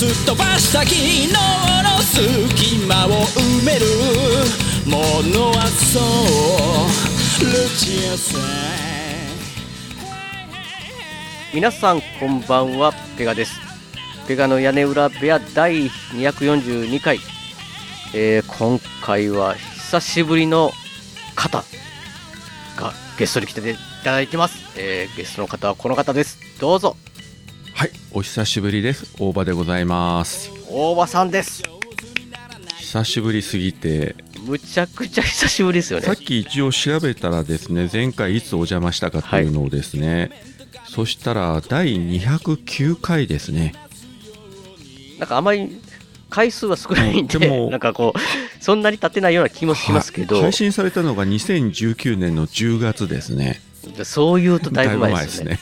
すっ飛ばした昨日の隙間を埋めるものはそうルチアさん皆さんこんばんはペガです。ペガの屋根裏部屋第242回、えー今回は久しぶりの方がゲストに来ていただいてます、えーゲストの方はこの方です。どうぞ。はい、お久しぶりです。大場でございます。大場さんです久しぶりすぎて、むちゃくちゃ久しぶりですよねさっき一応調べたらですね、前回いつお邪魔したかというのをですね、そしたら第209回ですね。なんかあまり回数は少ないんででもなんかこうそんなに経ってないような気もしますけど、は配信されたのが2019年の10月ですね。そういうとだいぶ前ですよね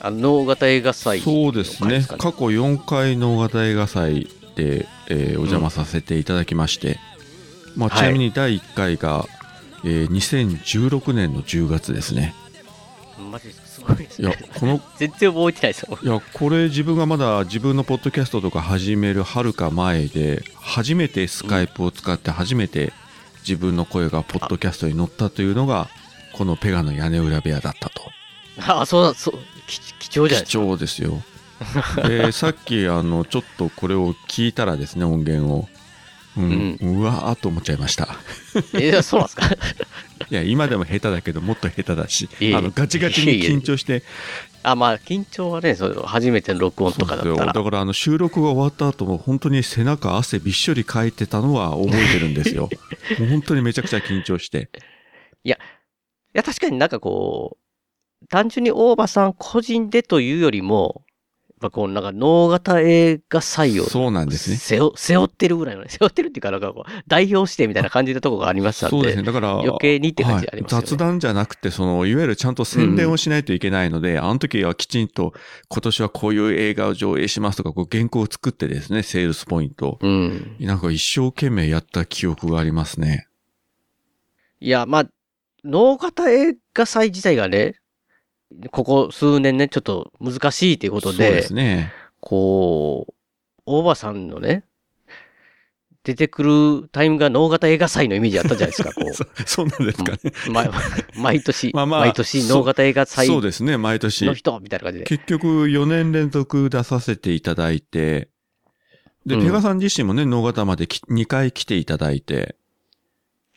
あの能形映画祭そうですね。過去4回能形映画祭で、えーお邪魔させていただきまして、まあ、はいちなみに第1回が、えー2016年の10月ですね。マジですごいですいやね、この 全然覚えてないですよ。いやこれ自分がまだ自分のポッドキャストとか始めるはるか前で初めてスカイプを使って初めて自分の声がポッドキャストに載ったというのがこのペガの屋根裏部屋だったと。あそうだそう貴貴重じゃないです貴重ですよ。で さっきあのちょっとこれを聞いたらですね音源を。うん、うわーっと思っちゃいました。かえーそうなんですか？いや今でも下手だけどもっと下手だしいえいえ。あのガチガチに緊張して。あまあ緊張はねそう初めての録音とかだったら。だからあの収録が終わった後も本当に背中汗びっしょりかいてたのは覚えてるんですよ。もう本当にめちゃくちゃ緊張して。いや確かになんかこう単純に大場さん個人でというよりもやっぱこうなんか能形映画採用そうなんですね。背負背負ってるぐらいのね背負ってるっていうかなんかこう代表してみたいな感じのとこがありましたんでそうですね。だから余計にって感じありますよね。はい雑談じゃなくてそのいわゆるちゃんと宣伝をしないといけないので、あの時はきちんと今年はこういう映画を上映しますとかこう原稿を作ってですねセールスポイント。うん。なんか一生懸命やった記憶がありますね。いや、まあ、能形映画祭自体がね、ここ数年ね、ちょっと難しいということで、そうですね。こう、大場さんのね、出てくるタイムが能形映画祭のイメージあったじゃないですか、こう。そそうなんですかね、ま 毎年、まあまあ毎年能形映画祭のそうですね毎年。人みたいな感じで。結局4年連続出させていただいて、で、うん。ペガさん自身もね、能形までき2回来ていただいて、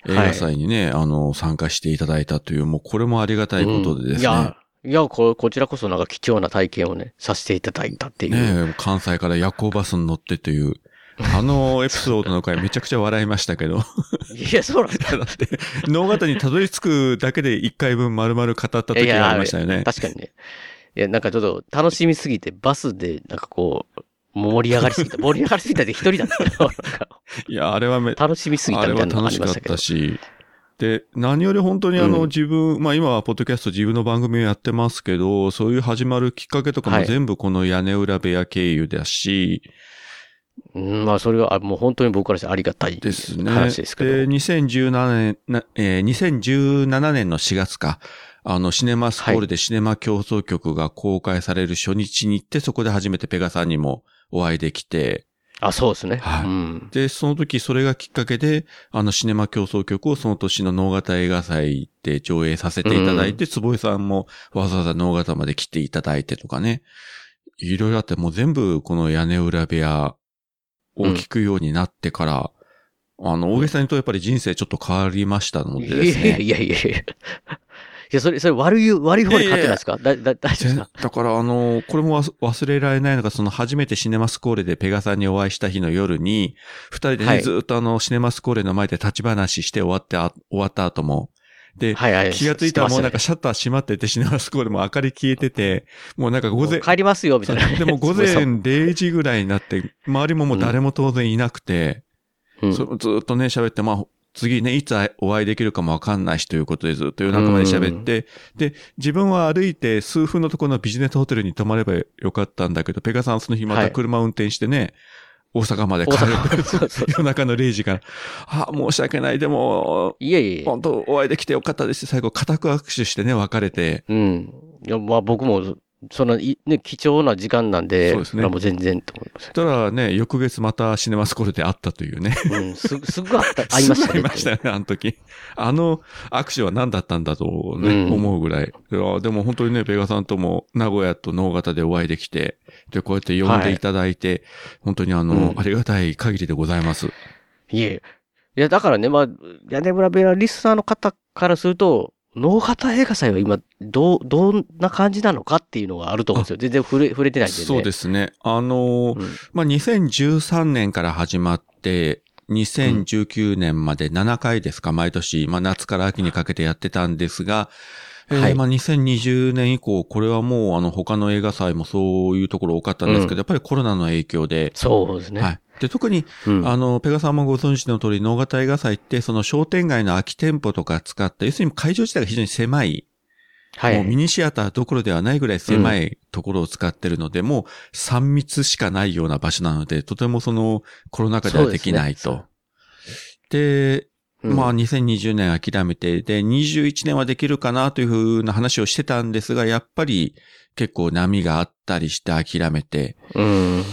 映画祭にね、あの、参加していただいたという、もうこれもありがたいことでですね。うん。いや、いやこ、こちらこそなんか貴重な体験をね、させていただいたっていう。ねえ関西から夜行バスに乗ってという、あのエピソードの回めちゃくちゃ笑いましたけど、いや、そうなんですか。だって、能形にたどり着くだけで1回分丸々語った時がありましたよね。確かにね。いや、なんかちょっと楽しみすぎて、バスで、なんかこう、盛り上がりすぎた。盛り上がりすぎたで一人だったいや、あれはめ、楽しみすぎたみたなのがあ楽しかっりましたけどた。し、で、何より本当にあの、うん。自分、まあ今はポッドキャスト自分の番組をやってますけど、そういう始まるきっかけとかはい。も全部この屋根裏部屋経由だし、うん、まあそれはあもう本当に僕からしてありがたいですね。話ですけど。で、2017年、なえー2017年の4月か、あの、シネマスコールでシネマ競争曲が公開される初日に行って、そこで初めてペガさんにもお会いできて、あ、そうですね。はいうん。で、その時それがきっかけで、あのシネマ競争曲をその年の能形映画祭で上映させていただいて、坪井さんもわざわざ能形まで来ていただいてとかね。いろいろあって、もう全部この屋根裏部屋を聞くようになってから、あの、大げさに言うとやっぱり人生ちょっと変わりましたのでいですね。やいやいやいやいや、それ、それ悪い、悪い方に勝ってないですか？だ、だ、大丈夫です全かだから、あの、これも忘忘れられないのが、その初めてシネマスコーレでペガさんにお会いした日の夜に、二人でね、はい。ずっとあの、シネマスコーレの前で立ち話して終わってあ、終わった後も、で、はいはい。気がついたらもうなんか知シャッター閉まってて、シネマスコールも明かり消えてて、もうなんか午前、帰りますよ、みたいな。でも午前 そう0時ぐらいになって、周りももう誰も当然いなくて、うん。そずっとね、喋って、まあ、次ね、いつお会いできるかもわかんないしということでずっと夜中まで喋って、で、自分は歩いて数分のところのビジネスホテルに泊まればよかったんだけど、ペガさんその日また車運転してね、大阪まで帰る。夜中の0時から。あ、申し訳ない。でも、いえいえ。本当お会いできてよかったです。最後、固く握手してね、別れて。うん。いや、まあ僕も、その、いね、貴重な時間なんで、そうですねもう全然と思いますたらね、翌月またシネマスコールで会ったというね。うん、す、すぐあった、会いましたね。会いましたよね、あの時。あの握手は何だったんだとね、うん思うぐらい。でも本当にね、ペガさんとも名古屋と能形でお会いできて、で、こうやって呼んでいただいて、本当にあの、うんありがたい限りでございます。いえ。いや、だからね、まあ、屋根裏部屋リスナーの方からすると、能形映画祭は今、どう、どんな感じなのかっていうのがあると思うんですよ。全然触れ、触れてないんでね。そうですね。あのーうんまあ、2013年から始まって、2019年まで7回ですか、毎年、まあ、夏から秋にかけてやってたんですが、えーはいまあ、2020年以降、これはもう、あの、他の映画祭もそういうところ多かったんですけど、うんやっぱりコロナの影響で、そうですね。はい。で、特に、うん。あの、ペガさんもご存知の通り、能形映画祭って、その商店街の空き店舗とか使った、要するに会場自体が非常に狭い、はい。もうミニシアターどころではないぐらい狭いところを使ってるので、もう3密しかないような場所なので、とてもそのコロナ禍ではできないと。で、うんまあ2020年諦めて、で、21年はできるかなというふうな話をしてたんですが、やっぱり結構波があったりして諦めて、うん。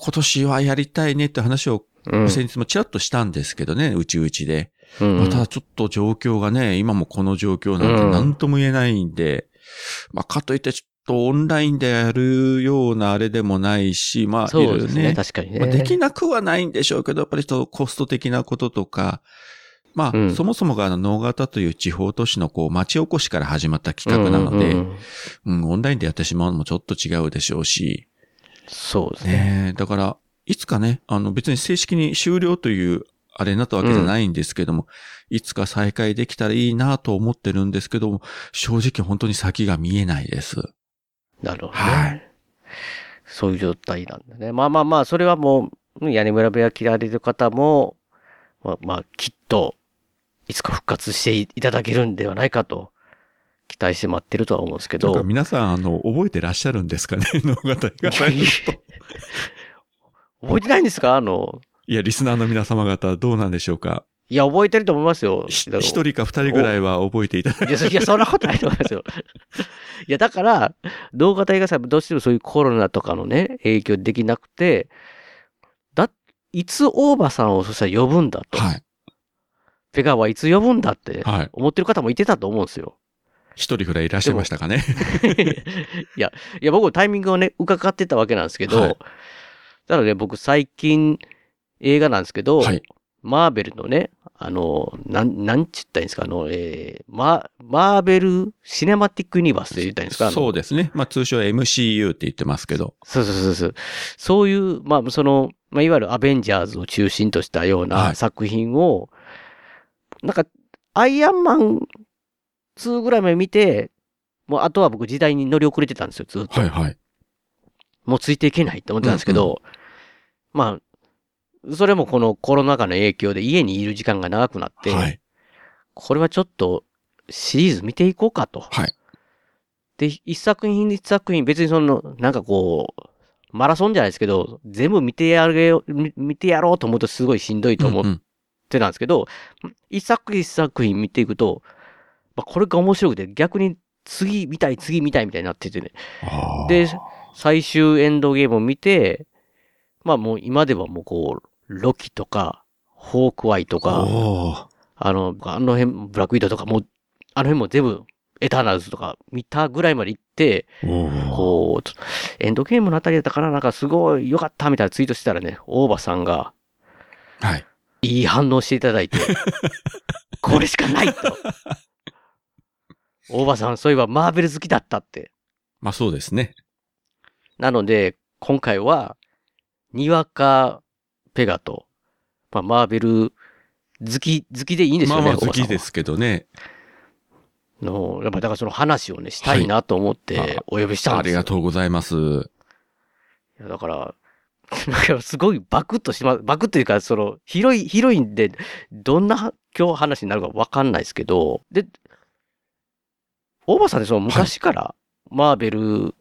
今年はやりたいねって話をうん。先日もちらっとしたんですけどね、うちうちで。うんまあ、ただちょっと状況がね、今もこの状況なんてうん何とも言えないんで、まあ、かといってちょっとオンラインでやるようなあれでもないし、まあ、いろいろそうですね。ね、確かにね。まあ、できなくはないんでしょうけど、やっぱりちょっとコスト的なこととか、まあ、うんそもそもがあの、能形という地方都市のこう、町おこしから始まった企画なので、ううんんうんうんオンラインでやってしまうのもちょっと違うでしょうし、そうですね。ねえ、だから、いつかね、あの別に正式に終了というあれになったわけじゃないんですけども、いつか再開できたらいいなと思ってるんですけども、正直本当に先が見えないです。なるほどね。はいそういう状態なんだね。まあまあまあ、それはもう、うん屋根村部屋切られる方も、まあまあ、きっと、いつか復活していただけるんではないかと、期待して待ってるとは思うんですけど。皆さん、あの、覚えてらっしゃるんですかね？能形が最初と。覚えてないんですか？あの、いや、リスナーの皆様方どうなんでしょうか？いや、覚えてると思いますよ。一人か二人ぐらいは覚えていただいいや、そいやそんなことないと思いますよ。いや、だから、動画大会祭もどうしてもそういうコロナとかのね、影響できなくて、だ、いつ大場さんをそしたら呼ぶんだと。はい。ペガはいつ呼ぶんだってはい。思ってる方もいてたと思うんですよ。一人ぐらいいらっしゃいましたかね いや、いや、僕もタイミングをね、伺ってたわけなんですけど、はいただね、僕最近映画なんですけど、はい。マーベルのね、あの、なん、なんちったんですか、あの、えー、ママーベルシネマティックユニバースって言ったんですかそうですね。まあ通称 MCU って言ってますけど。そうそうそうそう。そういう、まあ、その、まあ、いわゆるアベンジャーズを中心としたようはない作品を、なんか、アイアンマン2ぐらいまで見て、もうあとは僕時代に乗り遅れてたんですよ、ずっと。はいはい。もうついていけないって思ってたんですけど、まあ、それもこのコロナ禍の影響で家にいる時間が長くなって、はい。これはちょっとシリーズ見ていこうかと。はい。で、一作品一作品、別にその、なんかこう、マラソンじゃないですけど、全部見てやれよ、見見てやろうと思うとすごいしんどいと思っうんうんてたんですけど、一作品一作品見ていくと、まあ、これが面白くて逆に次見たい次見たいみたいになっててね。で、最終エンドゲームを見て、まあもう今ではもうこう、ロキとか、ホークアイとか、あの、あの辺、ブラックウィドウとかもう、あの辺も全部、エターナルズとか見たぐらいまで行って、こう、エンドゲームのあたりだったかななんかすごい良かったみたいなツイートしてたらね、大場さんがはい。いい反応していただいて、これしかないと。大場さん、そういえばマーベル好きだったって。まあそうですね。なので、今回は、にわかペガと、まあ、マーベル好き、好きでいいんですよね。まあまあ好きで。すけどね。の、やっぱだからその話をね、したいなと思っはいてお呼びしたんですよ。ありがとうございます。いや、だから、なんかすごいバクッとしま、バクッというか、その、広い、広いんで、どんな今日話になるかわかんないですけど、で、大場さんってその昔から、マーベル、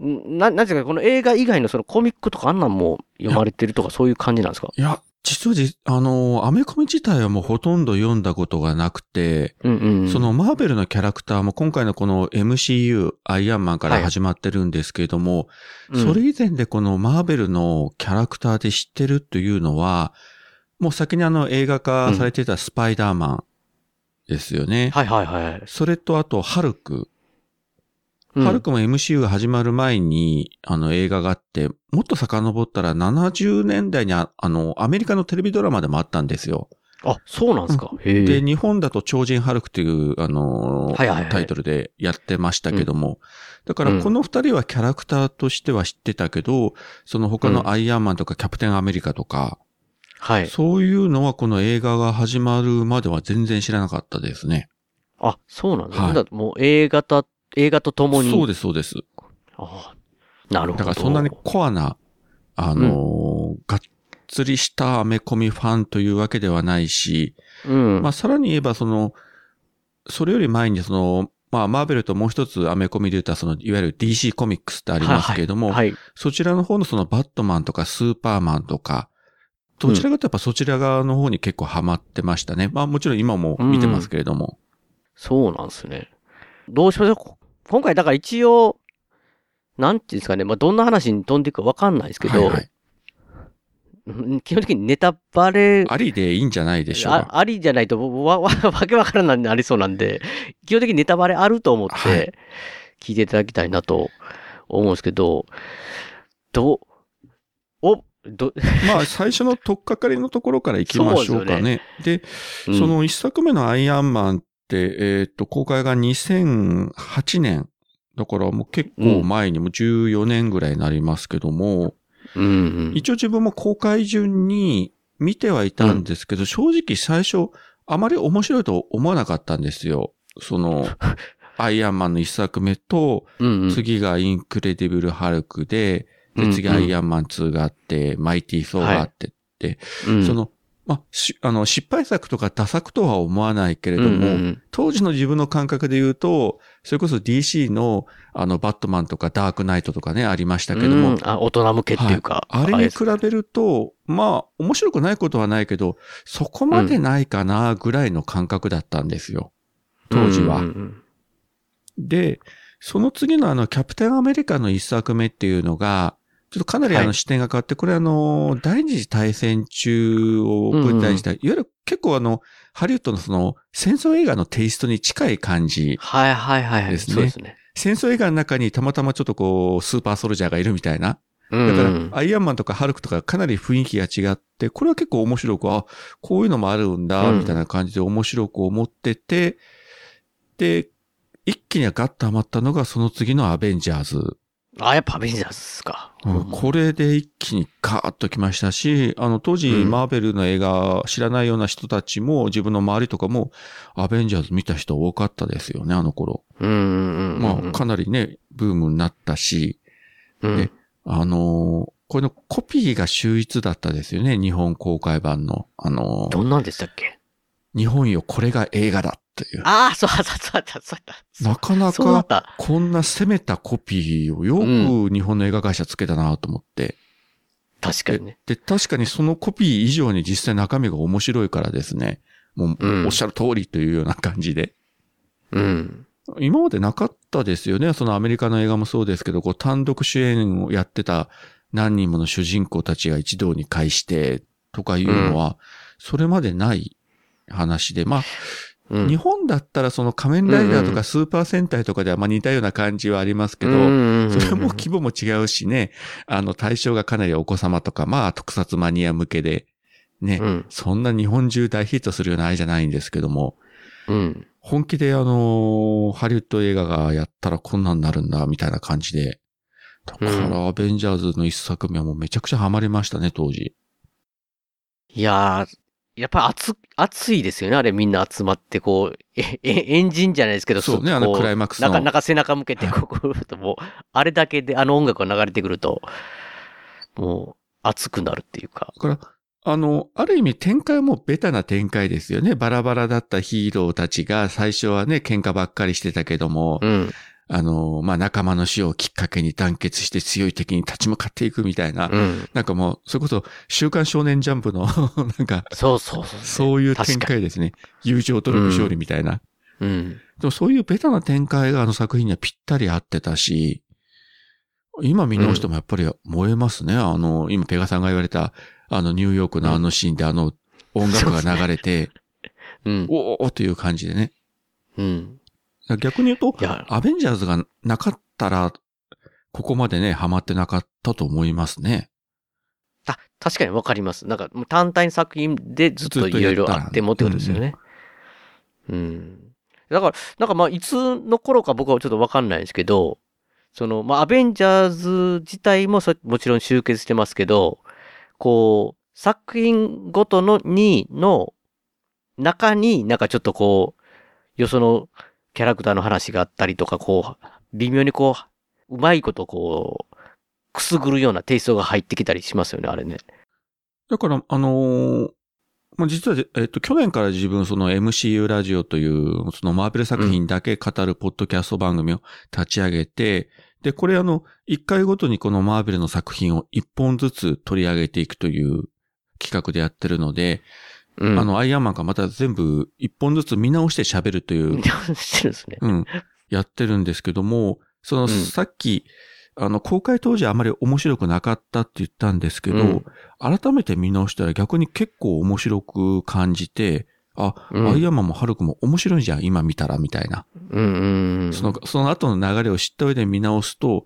んな、なんていうか、この映画以外のそのコミックとかあんなんも読まれてるとかそういう感じなんですか？いや、実はじ、あの、アメコミ自体はもうほとんど読んだことがなくて、うんうん。そのマーベルのキャラクターも今回のこの MCU、アイアンマンから始まってるんですけれども、うん、それ以前でこのマーベルのキャラクターで知ってるというのは、もう先にあの映画化されてたスパイダーマンですよね。はいはいはい。それとあと、ハルク。うんハルクも MCU が始まる前に、あの映画があって、もっと遡ったら70年代にああの、アメリカのテレビドラマでもあったんですよ。あ、そうなんですか？で、日本だと超人ハルクという、あのーはいはいはいタイトルでやってましたけども、だかうんらこの二人はキャラクターとしては知ってたけど、その他のアイアンマンとかキャプテンアメリカとか、はい。そういうのはこの映画が始まるまでは全然知らなかったですね。あ、そうなんですね。はいだもう映画と、映画とともに。そうです、そうです。あなるほど。だからそんなにコアな、あのーがっつりしたアメコミファンというわけではないし、うん。まあさらに言えばその、それより前にその、まあマーベルともう一つアメコミで言ったその、いわゆる DC コミックスってありますけれども、はい。そちらの方のそのバットマンとかスーパーマンとか、どちらかとやっぱそちら側の方に結構ハマってましたね。まあもちろん今も見てますけれども。そうなんですね。どうしましょう？こ今回だから一応、なんていうんですかね、まあ、どんな話に飛んでいくかわかんないですけど、はいはい。うん基本的にネタバレ、ありでいいんじゃないでしょうか。あありじゃないとわ、わ、わけわからんなになりそうなんで、基本的にネタバレあると思っはいて、聞いていただきたいなと思うんですけど、ど、お、ど、まあ最初の取っかかりのところから行きましょうかね。でうんその一作目のアイアンマンって、えっ、と、公開が2008年。だからもう結構前にも14年ぐらいになりますけども、うんうん、一応自分も公開順に見てはいたんですけど、正直最初あまり面白いと思わなかったんですよ。その、アイアンマンの一作目と、次がインクレディブル・ハルクで、で、うんうん。次アイアンマン2があって、マイティ・ソーがあってって、うん。その、まあ、し、あの、失敗作とか打作とは思わないけれども、うんうん当時の自分の感覚で言うと、それこそ DC の、あの、バットマンとかダークナイトとかね、ありましたけども、うん。あ、大人向けっていうか、あれに比べると、まあ、面白くないことはないけど、そこまでないかな、ぐらいの感覚だったんですよ。当時は。うんうん。で、その次のあの、キャプテンアメリカの一作目っていうのが、ちょっとかなりあはいの視点が変わって、これあの、第二次大戦中を舞台にした、いわゆる結構あの、ハリウッドのその、戦争映画のテイストに近い感じ。はいはいはいはい。ですねそうですね。戦争映画の中にたまたまちょっとこう、スーパーソルジャーがいるみたいな。うんだから、うんアイアンマンとかハルクとかかなり雰囲気が違って、これは結構面白く、あ、こういうのもあるんだ、うんみたいな感じで面白く思ってて、で、一気にはガッとハマったのがその次のアベンジャーズ。あ、やっぱアベンジャーズですか。うんこれで一気にガーッときましたし、あの当時うんマーベルの映画知らないような人たちも自分の周りとかもアベンジャーズ見た人多かったですよね、あの頃。うんうんうんうん。まあかなりね、ブームになったし、うんであのーこれのコピーが秀逸だったですよね、日本公開版の。あのーどんなんでしたっけ？日本よ、これが映画だっていう。ああ、そうそうそうだ、そうだ。なかなか。こんな攻めたコピーをようく日本の映画会社つけたなと思って。確かにね。で、確かにそのコピー以上に実際中身が面白いからですね。もう、うんおっしゃる通りというような感じで。うん。今までなかったですよね。そのアメリカの映画もそうですけど、こう単独主演をやってた何人もの主人公たちが一堂に会してとかいうのは、それまでない話で、まあ、うん。日本だったらその仮面ライダーとかスーパー戦隊とかではまあ似たような感じはありますけど、うんそれも規模も違うしね、あの対象がかなりお子様とか、まあ特撮マニア向けで、ね、うん。そんな日本中大ヒットするような愛じゃないんですけども、うん。本気であの、ハリウッド映画がやったらこんなんなるんだ、みたいな感じで。だから、アベンジャーズの一作目はもうめちゃくちゃハマりましたね、当時。いやー、やっぱり熱、熱いですよね。あれみんな集まって、こう、え、え、エンジンじゃないですけど、そうね、あのこクライマックスの。なかなか背中向けて、こう、もう、あれだけであの音楽が流れてくると、もう、熱くなるっていうか。だから、あの、ある意味展開もベタな展開ですよね。バラバラだったヒーローたちが最初はね、喧嘩ばっかりしてたけども、うん。あの、まあ、仲間の死をきっかけに団結して強い敵に立ち向かっていくみたいな、うん。なんかもう、それこそ、週刊少年ジャンプの、なんか、そうそうそう。そういう展開ですね。友情との勝利みたいな。うん。でもそういうベタな展開があの作品にはぴったり合ってたし、今見直してもやっぱり燃えますね。あの、今ペガさんが言われた、あのニューヨークのあのシーンであの音楽が流れて、うん。おおという感じでね。うん。逆に言うとアベンジャーズがなかったら、ここまでね、ハマってなかったと思いますね。あ、確かにわかります。なんか、単体作品でずっといろいろあってもってことですよね。うん。だから、なんかまあ、いつの頃か僕はちょっとわかんないですけど、その、まあ、アベンジャーズ自体もそもちろん集結してますけど、こう、作品ごとのに、の中になんかちょっとこう、よそのキャラクターの話があったりとか、こう、微妙にこう、うまいことこう、くすぐるようなテイストが入ってきたりしますよね、あれね。だから、あのーまあ、実は、えっと、去年から自分、その MCU ラジオという、そのマーベル作品だけ語るポッドキャスト番組を立ち上げて、で、これあの、一回ごとにこのマーベルの作品を一本ずつ取り上げていくという企画でやってるので、うん。あの、アイアンマンがまた全部一本ずつ見直して喋るという、してるんですね。うん、やってるんですけども、その、んさっき、あの、公開当時あまり面白くなかったって言ったんですけど、うん改めて見直したら逆に結構面白く感じて、あ、うんアイアンマンもハルクも面白いじゃん、今見たら、みたいな。うんうんうん。その、その後の流れを知った上で見直すと、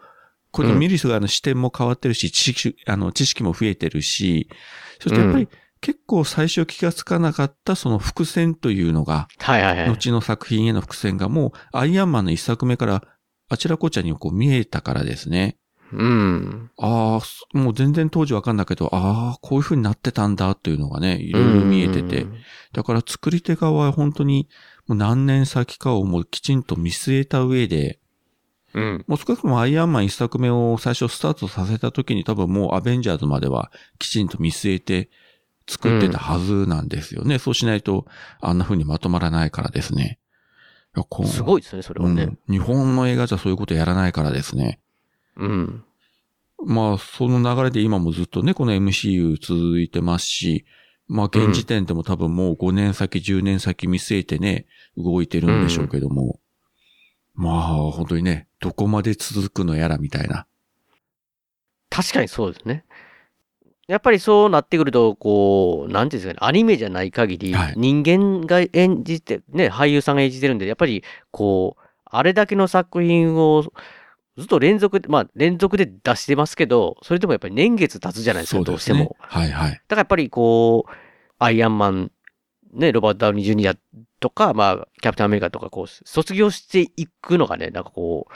これうん見る人があの視点も変わってるし、知識、あの、知識も増えてるし、そしてやっぱり結構最初気がつかなかったその伏線というのが、はいはいはい。後の作品への伏線がもう、アイアンマンの一作目から、あちらこちらにこう見えたからですね。うん。ああ、もう全然当時わかんないけど、ああ、こういう風になってたんだというのがね、いろいろ見えてて。だから作り手側は本当にもう何年先かをもうきちんと見据えた上で、うん。もう少なくともアイアンマン一作目を最初スタートさせた時に多分もうアベンジャーズまではきちんと見据えて作ってたはずなんですよね。そうしないとあんな風にまとまらないからですね。すごいですね、それはね。うん日本の映画じゃそういうことやらないからですね。うん。まあ、その流れで今もずっとね、この MCU 続いてますし、まあ、現時点でも多分もう5年先、10年先見据えてね、動いてるんでしょうけども、まあ、本当にね、どこまで続くのやらみたいな。確かにそうですね。やっぱりそうなってくると、こう、なんていうんですかね、アニメじゃない限りはい、人間が演じて、ね、俳優さんが演じてるんで、やっぱり、こう、あれだけの作品を、ずっと連続で、まあ、連続で出してますけど、それでもやっぱり年月経つじゃないですか、どうしても。はいはい。だからやっぱりこう、アイアンマン、ね、ロバート・ダウニー・ジュニアとか、まあ、キャプテン・アメリカとか、こう、卒業していくのがね、なんかこ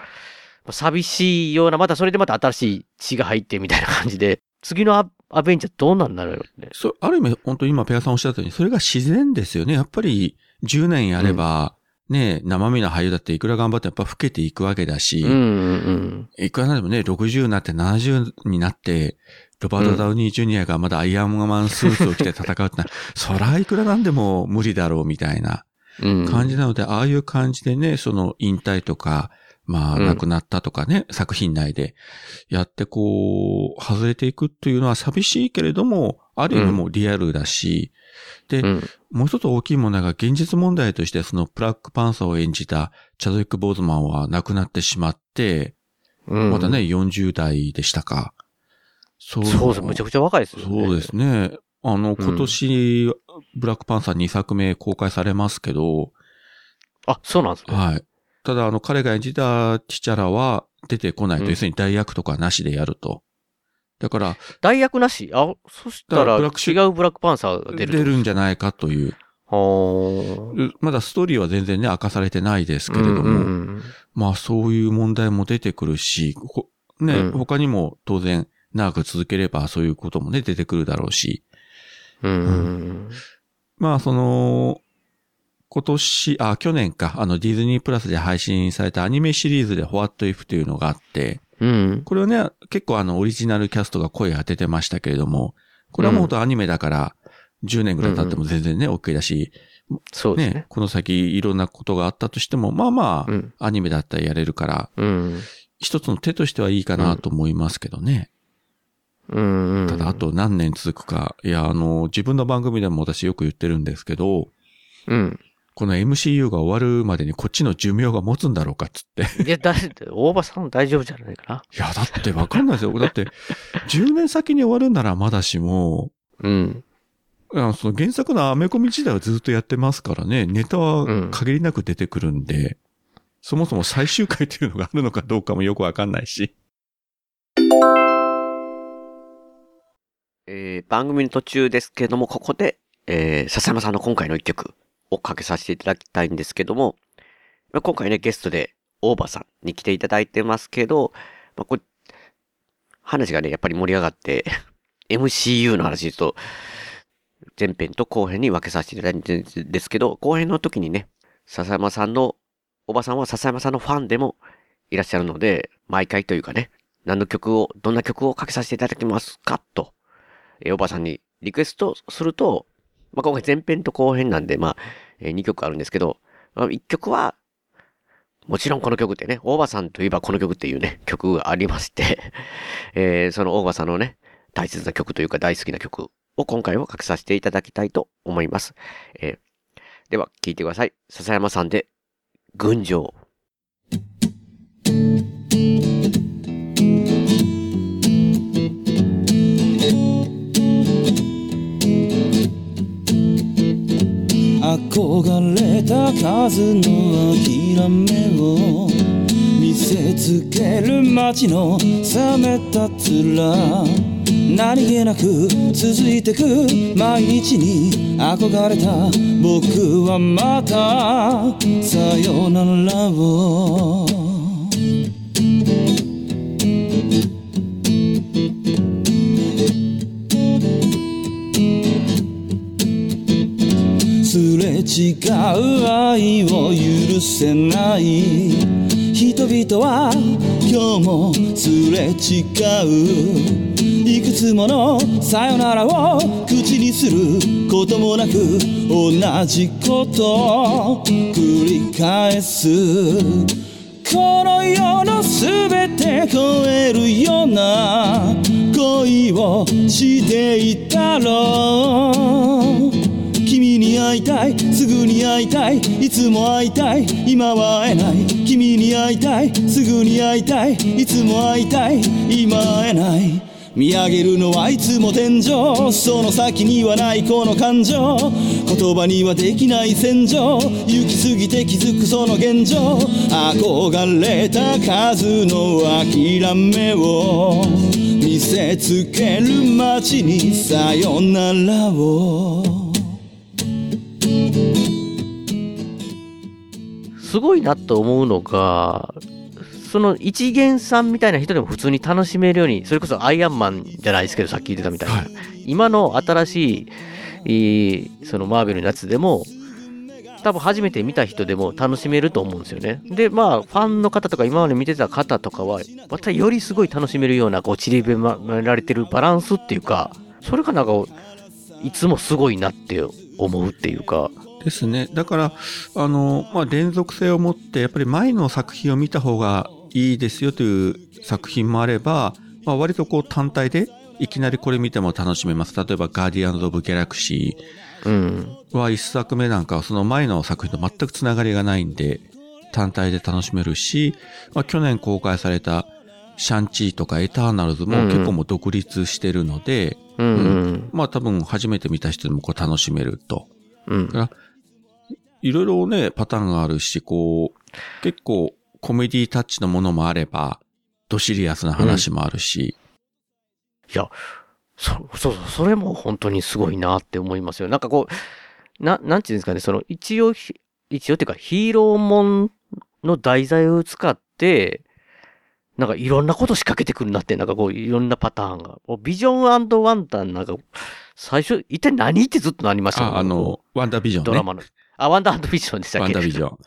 う、寂しいような、またそれでまた新しい血が入ってみたいな感じで、次のアアベンジャーどうなんだろうね。そう、ある意味、本当今ペガさんおっしゃったように、それが自然ですよね。やっぱり10年やれば、ね、生身の俳優だっていくら頑張ってやっぱ老けていくわけだし、うんうんいくらなんでもね、60になって70になって、ロバート・ダウニー・ジュニアがまだアイアンマンスーツを着て戦うってのは、そらいくらなんでも無理だろうみたいなうん。うん。感じなので、ああいう感じでね、その引退とか、まあうん亡くなったとかね、作品内でやってこう、外れていくっていうのは寂しいけれども、ある意味もうリアルだし、で、うん。もう一つ大きい問題が現実問題としてそのブラックパンサーを演じたチャドウィック・ボーズマンは亡くなってしまって、うん。まだね、40代でしたか。そそうです。むちゃくちゃ若いですよね。そうですね。あの、今年、ブラックパンサー2作目公開されますけど、あ、そうなんですね。はい。ただ、あの、彼が演じたティチャラは出てこないと、うん。要するに代役とかなしでやると。だから、代役なし？あ、そしたら違うブラックパンサーが出出ると。るんじゃないかという。まだストーリーは全然ね、明かされてないですけれども、うんうんうんまあそういう問題も出てくるし、ほね、うん。他にも当然長く続ければそういうこともね、出てくるだろうし、うん。うん。まあ、その、今年、あ、去年か、あの、ディズニープラスで配信されたアニメシリーズで What If というのがあって、うん。これはね、結構あの、オリジナルキャストが声当ててましたけれども、これはもうほんとアニメだから、10年ぐらい経っても全然ね、OK だし、ねそうですね。この先いろんなことがあったとしても、まあまあ、うん。アニメだったらやれるから、うん。一つの手としてはいいかなと思いますけどね。うん。ただ、あと何年続くか。いや、あの、自分の番組でも私よく言ってるんですけど、うん。この MCU が終わるまでにこっちの寿命が持つんだろうかっつって。いや、だ、大場さん大丈夫じゃないかな。いや、だってわかんないですよ。だって、10年先に終わるんならまだしも、うん。あその原作のアメコミ自体はずっとやってますからね、ネタはうん限りなく出てくるんで、そもそも最終回っていうのがあるのかどうかもよくわかんないし。えー番組の途中ですけども、ここで、えー笹山さんの今回の一曲をかけさせていただきたいんですけども、今回ね、ゲストで大場さんに来ていただいてますけど、まあ、これ話がね、やっぱり盛り上がって、MCU の話と、前編と後編に分けさせていただいてるんですけど、後編の時にね、笹山さんの、おばさんは笹山さんのファンでもいらっしゃるので、毎回というかね、何の曲を、どんな曲をかけさせていただきますかと、えおばさんにリクエストすると、まあ、今回前編と後編なんで、まあ、え2曲あるんですけど、まあ、1曲は、もちろんこの曲ってね、大場さんといえばこの曲っていうね、曲がありまして、えーその大場さんのね、大切な曲というか大好きな曲を今回はかけさせていただきたいと思います。えーでは、聴いてください。笹山さんで、群青。憧れた数の諦めを見せつける街の冷めた面何気なく続いてく毎日に憧れた僕はまたさよならを違う愛を許せない。人々は今日もすれ違う。いくつものさよならを口にすることもなく同じことを繰り返す。この世のすべて超えるような恋をしていたろう。に会いたいすぐに会いたいいつも会いたい今は会えない。君に会いたいすぐに会いたいいつも会いたい今会えない。見上げるのはいつも天井その先にはないこの感情。言葉にはできない戦場。行き過ぎて気づくその現状。憧れた数の諦めを。見せつける街にさよならを。すごいなと思うのが、その一元さんみたいな人でも普通に楽しめるように、それこそアイアンマンじゃないですけど、さっき言ってたみたいな。はい今の新しい、えーそのマーベルのやつでも、多分初めて見た人でも楽しめると思うんですよね。で、まあ、ファンの方とか今まで見てた方とかは、またよりすごい楽しめるような、こう、散りばめられてるバランスっていうか、それがなんか、いつもすごいなって思うっていうか、ですね。だから、あの、まあ、連続性を持って、やっぱり前の作品を見た方がいいですよという作品もあれば、まあ、割とこう単体で、いきなりこれ見ても楽しめます。例えば、ガーディアンズ・オブ・ギャラクシうん。ーは一作目なんかはその前の作品と全くつながりがないんで、単体で楽しめるし、まあ、去年公開されたシャンチーとかエターナルズもうん結構もう独立してるので、うん。うん。まあ多分初めて見た人でもこう楽しめると。うん。いろいろね、パターンがあるし、こう、結構コメディタッチのものもあれば、ドシリアスな話もあるし、いや、そ、そうそう、それも本当にすごいなって思いますよ。なんかこう、な、なんていうんですかね、その、一応ひ、一応っていうか、ヒーローもんの題材を使って、なんかいろんなこと仕掛けてくるなって、なんかこういろんなパターンが。ビジョンワンタンなんか、最初、一体何ってずっとなりましたあ、あの、ワンダービジョンね。ドラマの。あ、ワンダービジョンでしたっけ？ワンダービジョン。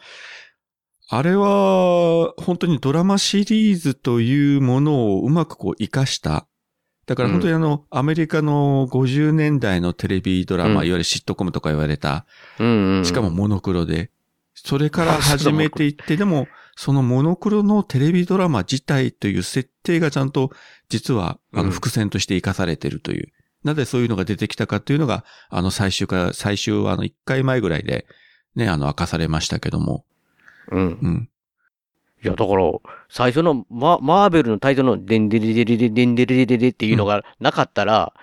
あれは、本当にドラマシリーズというものをうまくこう活かした。だから本当にあの、アメリカの50年代のテレビドラマ、うんいわゆるシットコムとか言われた、うんうん。しかもモノクロで、それから始めていって、でも、そのモノクロのテレビドラマ自体という設定がちゃんと、実は、あうんの、伏線として活かされているという。なぜそういうのが出てきたかっていうのが、あの、最終から、最終はあの、1回前ぐらいで、ね、あの、明かされましたけども。うん。うん。いや、だから、最初のママーベルのタイトルのデンデレデレデデンデレデレデっていうのがなかったら、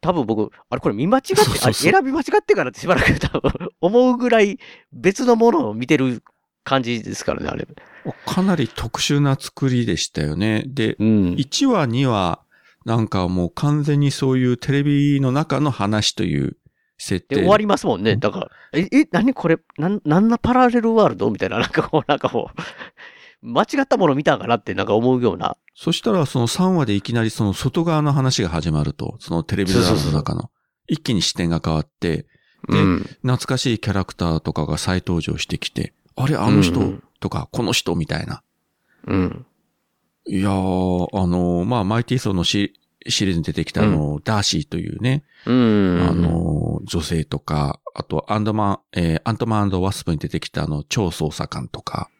多分僕、あれこれ見間違って、そうそうそうあれ選び間違ってからってしばらく多分思うぐらい別のものを見てる感じですからね、あれ。かなり特殊な作りでしたよね。で、うん。1話、2話、なんかもう完全にそういうテレビの中の話という設定。で、終わりますもんね。だから、え、え、何これ、なん、なんなパラレルワールド？みたいな、なんかこう、なんかもう、間違ったもの見たんかなってなんか思うような。そしたらその3話でいきなりその外側の話が始まると、そのテレビドラマの中の。一気に視点が変わって、でうん。懐かしいキャラクターとかが再登場してきて、あれ、あの人とか、この人みたいな。うん。いやー、あのーまあ、マイティーソーのシシリーズに出てきたあの、ダーシーというね、うん。あのー女性とか、あと、アンドマン、えーアントマンワスプに出てきたあの、超捜査官とか、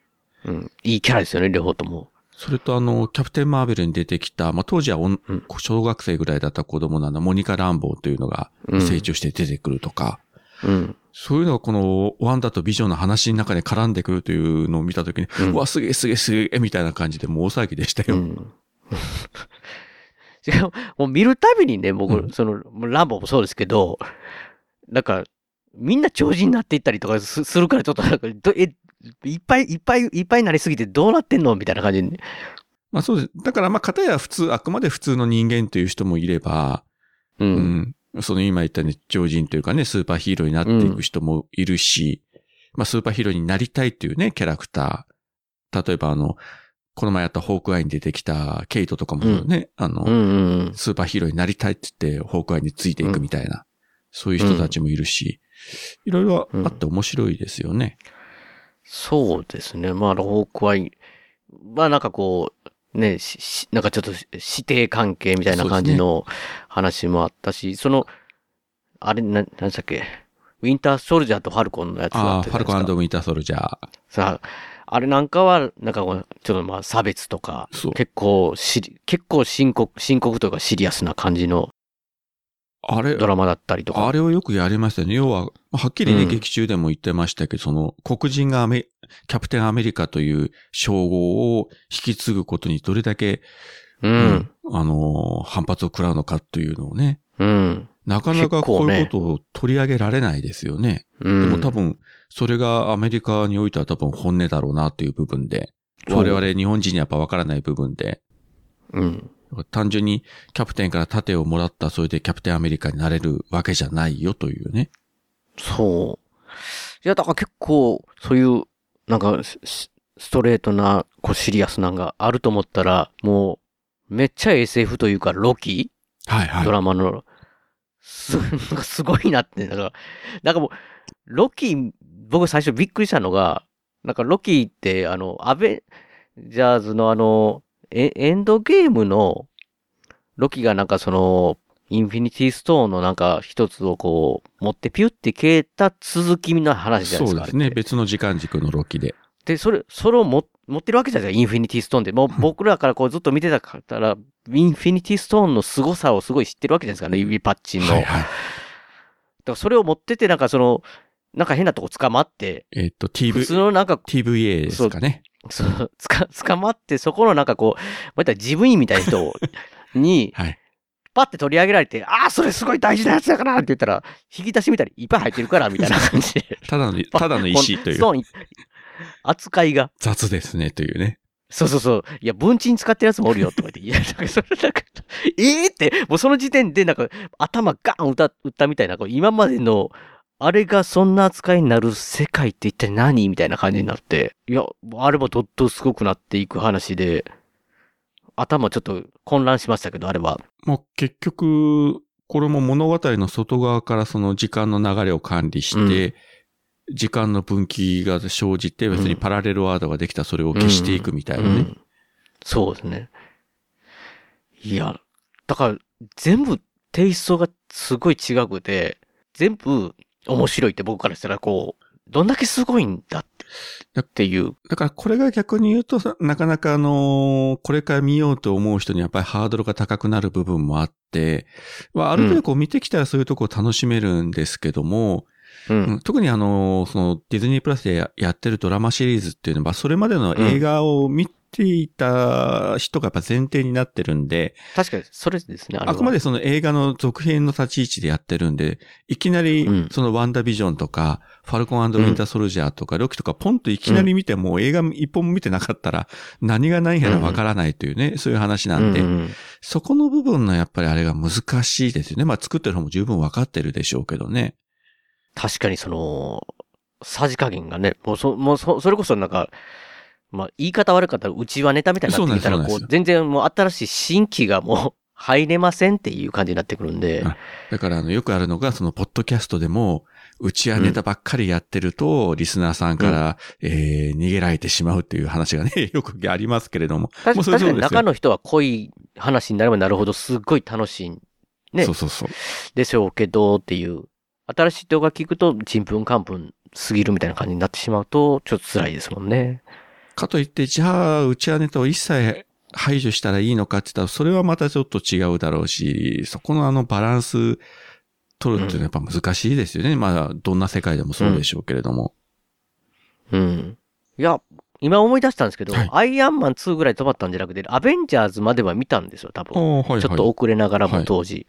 うん。いいキャラですよね、両方とも。それとあの、キャプテンマーベルに出てきた、まあ、当時はおんうん小学生ぐらいだった子供なの、モニカ・ランボーというのがうん成長して出てくるとか、うん。そういうのがこのワンダとビジョンの話の中に絡んでくるというのを見たときに、ううんわ、すげえすげえすげえみたいな感じでもう大騒ぎでしたよ。うん。しかも、もう見るたびにね、僕、うんその、ランボーもそうですけど、なんか、みんな超人になっていったりとかすするから、ちょっとなんか、どえ、いっぱいいっぱいいっぱいになりすぎてどうなってんの？みたいな感じに。まあそうです。だからまあ、片や普通、あくまで普通の人間という人もいれば、う。うんん。その今言ったように超人というかね、スーパーヒーローになっていく人もいるし、まあスーパーヒーローになりたいっていうね、キャラクター。例えばあの、この前やったホークアイに出てきたケイトとかもそうね、あの、うんうん。スーパーヒーローになりたいって言って、ホークアイについていくみたいな、そういう人たちもいるし、いろいろあって面白いですよね。そうですね。まあ、ホークアイ、まあなんかこう、ね、ししなんかちょっとし師弟関係みたいな感じの話もあったし、その、あれ、な、なんでしたっけ、ウィンターソルジャーとファルコンのやつだああ、ったじゃないですかファルコンウィンターソルジャー。さあ、あれなんかは、なんかちょっとまあ差別とか結構し、結構深刻、深刻というかシリアスな感じのあれ、ドラマだったりとか。あれをよくやりましたね。要は、はっきりね、うん劇中でも言ってましたけど、その、黒人がキャプテンアメリカという称号を引き継ぐことにどれだけ、うん。あのー、反発を食らうのかというのをね、うん。なかなかこういうことを取り上げられないですよね。うん。でも多分、それがアメリカにおいては多分本音だろうなという部分で、我々日本人にやっぱわからない部分で、うん。単純にキャプテンから盾をもらった、それでキャプテンアメリカになれるわけじゃないよというね。そう。いや、だから結構、そういう、なんか、スストレートな、こう、シリアスなんがあると思ったら、もう、めっちゃ SF というか、ロキはいはい。ドラマの、す、なんかすごいなって、なんか、なんかもう、ロキ、僕最初びっくりしたのが、なんかロキって、あの、アベンジャーズのあの、エエンドゲームの、ロキがなんかその、インフィニティストーンのなんか一つをこう、持ってピュって消えた続きの話じゃないですか。そうですね。別の時間軸のロキで。で、それ、それをも持ってるわけじゃないですか、インフィニティストーンで。もう 僕らからこうずっと見てたから、インフィニティストーンの凄さをすごい知ってるわけじゃないですかね、指パッチンの。はいはい。だからそれを持ってて、なんかその、なんか変なとこ捕まって、えっと、普 TV 通、のなんか、TVA ですかね。そう、つか、捕まって、そこのなんかこう、また自分員みたいな人に、はい。パッて取り上げられて、ああ、それすごい大事なやつだからって言ったら、引き出しみたいにいっぱい入ってるから、みたいな感じで。ただの、ただの石という。そう、扱いが。雑ですね、というね。そうそうそう。いや、文鎮使ってるやつもおるよ、とか言って。いや、なんかそれなんか、ええって、もうその時点でなんか、頭ガン打った、打ったみたいな、こう今までの、あれがそんな扱いになる世界って一体何？みたいな感じになって。いや、あれもどっとすごくなっていく話で。頭ちょっと混乱しましたけど、あれは。まあ、結局、これも物語の外側からその時間の流れを管理して、時間の分岐が生じて、別にパラレルワードができたらそれを消していくみたいなね。うんそうですね。いや、だから、全部テイストがすごい違くて、全部面白いって僕からしたらこう、どんだけすごいんだって、っていう。だからこれが逆に言うとさ、なかなかあのーこれから見ようと思う人にやっぱりハードルが高くなる部分もあって、まあ、ある程度こう見てきたらそういうとこを楽しめるんですけども、ううんん特にあのーそのディズニープラスでややってるドラマシリーズっていうのは、それまでの映画を見ていた人がやっぱ前提になってるんで、確かに、それですね、ああくまでその映画の続編の立ち位置でやってるんで、いきなりうんそのワンダービジョンとか、ファルコンウィンターソルジャーとか、ロキとかポンといきなり見ても映画一本も見てなかったら何が何やらわからないというね、そういう話なんで、うんうんそこの部分のやっぱりあれが難しいですよね。まあ作ってる方も十分わかってるでしょうけどね。確かにその、さじ加減がね、もうそ、もうそ、それこそなんか、まあ、言い方悪かったら、うちはネタみたいになってきたら、こう、全然もう新しい新規がもう入れませんっていう感じになってくるんで、あだからあのよくあるのが、そのポッドキャストでも、うちはネタばっかりやってると、リスナーさんから、えー逃げられてしまうっていう話がね、よくありますけれども。確確かに中の人は濃い話になればなるほど、すっごい楽しいねそうそうそう。でしょうけどっていう、新しい動画聞くと、ちんぷんかんぷんすぎるみたいな感じになってしまうと、ちょっと辛いですもんね。かといって、じゃあ、うちはネタを一切排除したらいいのかって言ったら、それはまたちょっと違うだろうし、そこのあのバランス取るっていうのはやっぱ難しいですよね。まあ、どんな世界でもそうでしょうけれども。うん。いや、今思い出したんですけど、はいアイアンマン2ぐらい止まったんじゃなくて、アベンジャーズまでは見たんですよ、多分。はいはいちょっと遅れながらはいも当時。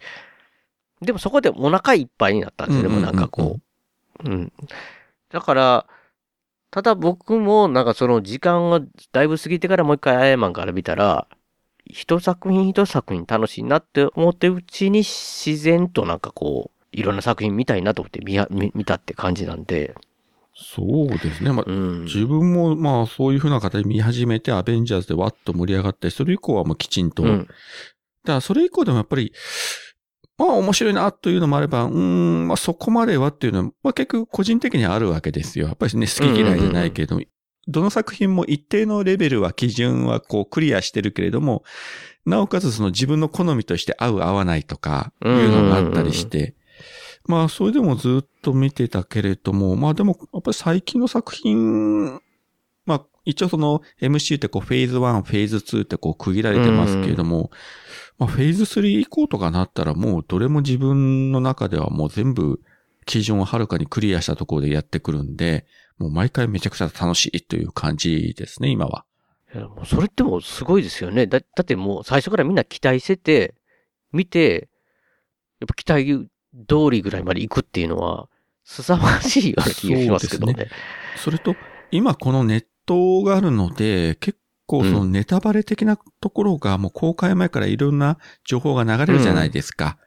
でもそこでお腹いっぱいになったんですよね、うんうんうんうんもうなんかこう。うん。だから、ただ僕もなんかその時間がだいぶ過ぎてからもう一回アイアンマンから見たら、一作品一作品楽しいなって思ってるうちに自然となんかこう、いろんな作品見たいなと思って見や見見たって感じなんで、そうですね。まあ、うん。自分もまあそういうふうな形で見始めてアベンジャーズでわっと盛り上がって、それ以降はもうきちんと。うんだからそれ以降でもやっぱり、まあ面白いなというのもあれば、うーん、まあそこまではっていうのは、まあ結局個人的にはあるわけですよ。やっぱりね、好き嫌いじゃないけれども、どの作品も一定のレベルは基準はこうクリアしてるけれども、なおかつその自分の好みとして合う合わないとかいうのがあったりして、まあそれでもずっと見てたけれども、まあでもやっぱり最近の作品、まあ一応その MC ってこうフェーズ1、フェーズ2ってこう区切られてますけれども、まあフェーズ3以降とかなったらもうどれも自分の中ではもう全部基準をはるかにクリアしたところでやってくるんで、もう毎回めちゃくちゃ楽しいという感じですね、今は。それってもうすごいですよね。だ、だってもう最初からみんな期待してて、見て、やっぱ期待通りぐらいまで行くっていうのは、凄まじいような気がしますけどね。そうでそれと、今このネットがあるので、結構そのネタバレ的なところがもう公開前からいろんな情報が流れるじゃないですか。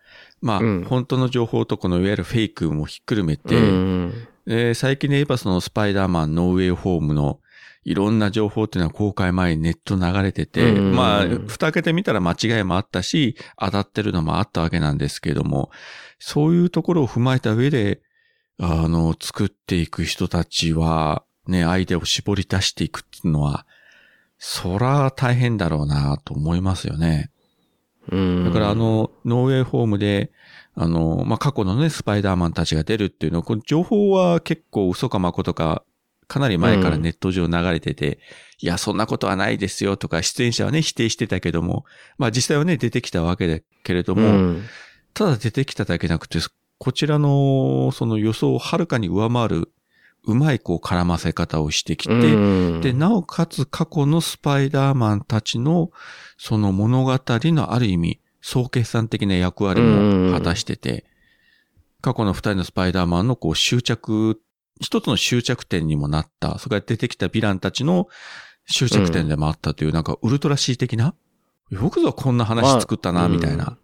まあ、うん。本当の情報とこのいわゆるフェイクもひっくるめて、うん。えー最近で言えばそのスパイダーマンノーウェイホームのいろんな情報っていうのは公開前にネット流れてて、うん。まあ、蓋開けてみたら間違いもあったし、当たってるのもあったわけなんですけれども、そういうところを踏まえた上で、あの、作っていく人たちは、ね、アイデアを絞り出していくっていうのは、そら大変だろうなと思いますよね。うん。だからあ、の、ノーウェイホームで、あの、まあ、過去のね、スパイダーマンたちが出るっていうの、この情報は結構嘘か誠か、かなり前からネット上流れてて、いや、そんなことはないですよとか、出演者はね、否定してたけども、まあ実際はね、出てきたわけだけれども、うん。ただ出てきただけなくて、こちらの、その予想をはるかに上回る、うまいこう絡ませ方をしてきて、うん。で、なおかつ過去のスパイダーマンたちの、その物語のある意味、総決算的な役割も果たしてて、過去の二人のスパイダーマンのこう終着、一つの終着点にもなった、それから出てきたヴィランたちの終着点でもあったという、なんかウルトラシー的な、よくぞこんな話作ったな、まあ。みたいな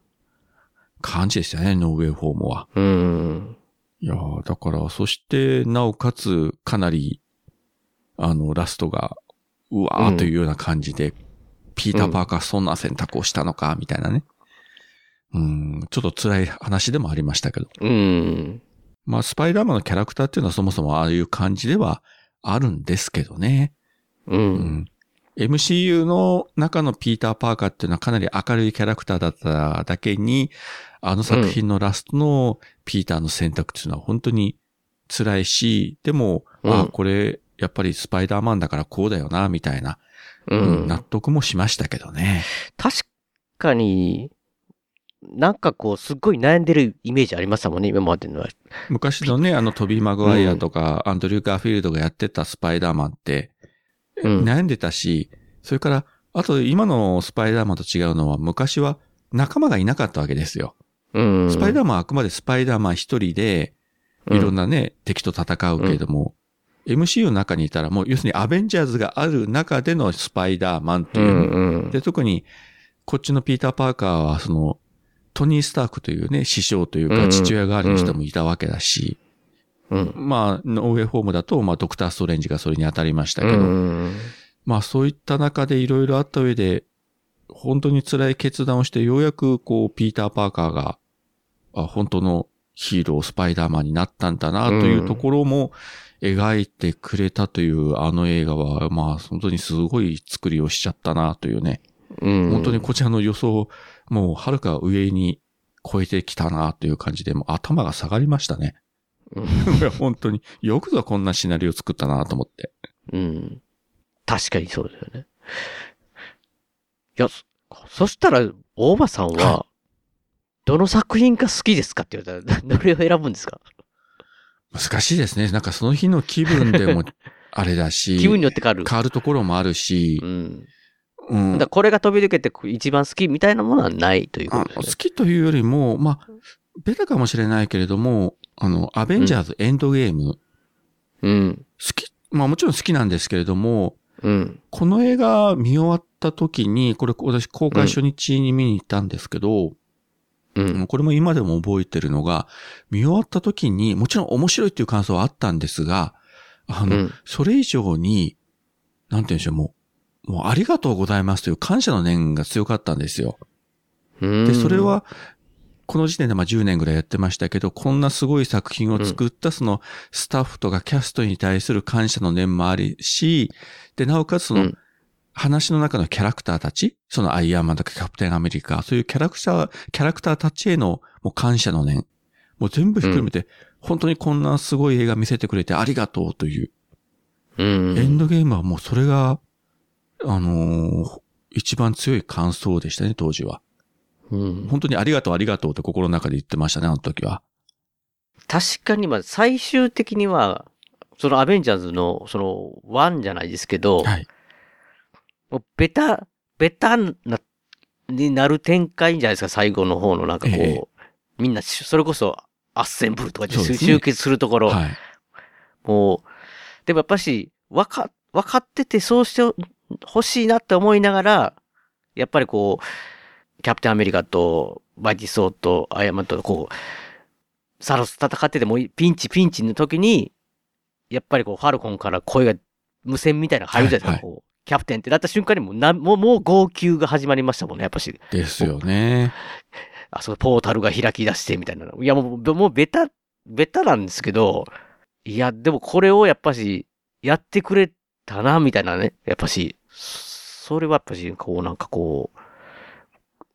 感じでしたね、ノーウェイフォームは。うん。いやーだから、そして、なおかつ、かなり、あの、ラストが、うわーというような感じで、ピーター・パーカーそんな選択をしたのか、みたいなね。うん、ちょっと辛い話でもありましたけど。うん。まあ、スパイダーマンのキャラクターっていうのはそもそもああいう感じではあるんですけどね。う。うんん。MCU の中のピーター・パーカーっていうのはかなり明るいキャラクターだっただけに、あの作品のラストのピーターの選択っていうのは本当に辛いし、でも、うんあ、これ、やっぱりスパイダーマンだからこうだよな、みたいな、ううんん。納得もしましたけどね。確かに、なんかこう、すっごい悩んでるイメージありましたもんね、今までのは。昔のね、あのトビー・マグワイアとか、アンドリュー・ガーフィールドがやってたスパイダーマンって、うん悩んでたし、それから、あと今のスパイダーマンと違うのは、昔は仲間がいなかったわけですよ。うん。スパイダーマンはあくまでスパイダーマン一人で、いろんな。なね、敵と戦うけれども、MCU の中にいたらもう、要するにアベンジャーズがある中でのスパイダーマンとういう、んうん。で、特に、こっちのピーター・パーカーは、その、トニー・スタークというね、師匠というかうん父親代わりの人もいたわけだし、うん。まあ、ノーウェイホームだと、まあ、ドクター・ストレンジがそれに当たりましたけど、うん。まあ、そういった中でいろいろあった上で、本当に辛い決断をして、ようやく、こう、ピーター・パーカーが、あ本当のヒーロー、スパイダーマンになったんだな、というところも、描いてくれたというあの映画は、まあ、本当にすごい作りをしちゃったな、というね。うん。本当にこちらの予想、もう、はるか上に超えてきたな、という感じで、もう頭が下がりましたね。本当に、よくぞこんなシナリオ作ったな、と思って。うん。確かにそうだよね。いや、そそしたら、大場さんはは、どの作品が好きですかって言われたら、どれを選ぶんですか？難しいですね。なんかその日の気分でも、あれだし、気分によって変わる。変わるところもあるしう、ん。うん。だこれが飛び抜けて一番好きみたいなものはないということですね。きというよりも、まあ、ベタかもしれないけれども、あの、アベンジャーズエンドゲーム、うん。好き、まあもちろん好きなんですけれども、うん。この映画見終わった時に、これ私公開初日に見に行ったんですけど、うん。これも今でも覚えてるのが、見終わった時に、もちろん面白いっていう感想はあったんですが、あの、うん。それ以上に、なんて言うんでしょう、もう、もうありがとうございますという感謝の念が強かったんですよ。うんで、それ、は、この時点でまあ10年ぐらいやってましたけど、こんなすごい作品を作ったそのスタッフとかキャストに対する感謝の念もありし、で、なおかつそのうん話の中のキャラクターたち、そのアイアンマンとかキャプテンアメリカ、そういうキャラクター、キャラクターたちへのもう感謝の念、もう全部ひっくるめて、本当にこんなすごい映画見せてくれてありがとうという、うん。エンドゲームはもうそれが、あのー一番強い感想でしたね、当時は。うん。本当にありがとうありがとうって心の中で言ってましたね、あの時は。確かに、まあ、最終的には、そのアベンジャーズの、その、ワンじゃないですけど、はい。もうベタ、ベタな、になる展開じゃないですか、最後の方のなんかこう、ええみんなし、それこそ、アッセンブルとかね集結するところ、はい。もう、でもやっぱし、わか、分かっててそうしてほしいなって思いながら、やっぱりこう、キャプテンアメリカと、マイティ・ソーと、アイアンマンと、こう、サノス戦っててもうピンチピンチの時に、やっぱりこう、ファルコンから声が、無線みたいなのが入るじゃないですか、はいこう。キャプテンってなった瞬間にもうな、もう、もう号泣が始まりましたもんね、やっぱし。ですよね。あそこポータルが開き出してみたいなの。いやもう、もうベタ、ベタなんですけど、いや、でもこれをやっぱし、やってくれたな、みたいなね。やっぱし、それはやっぱし、こうなんかこ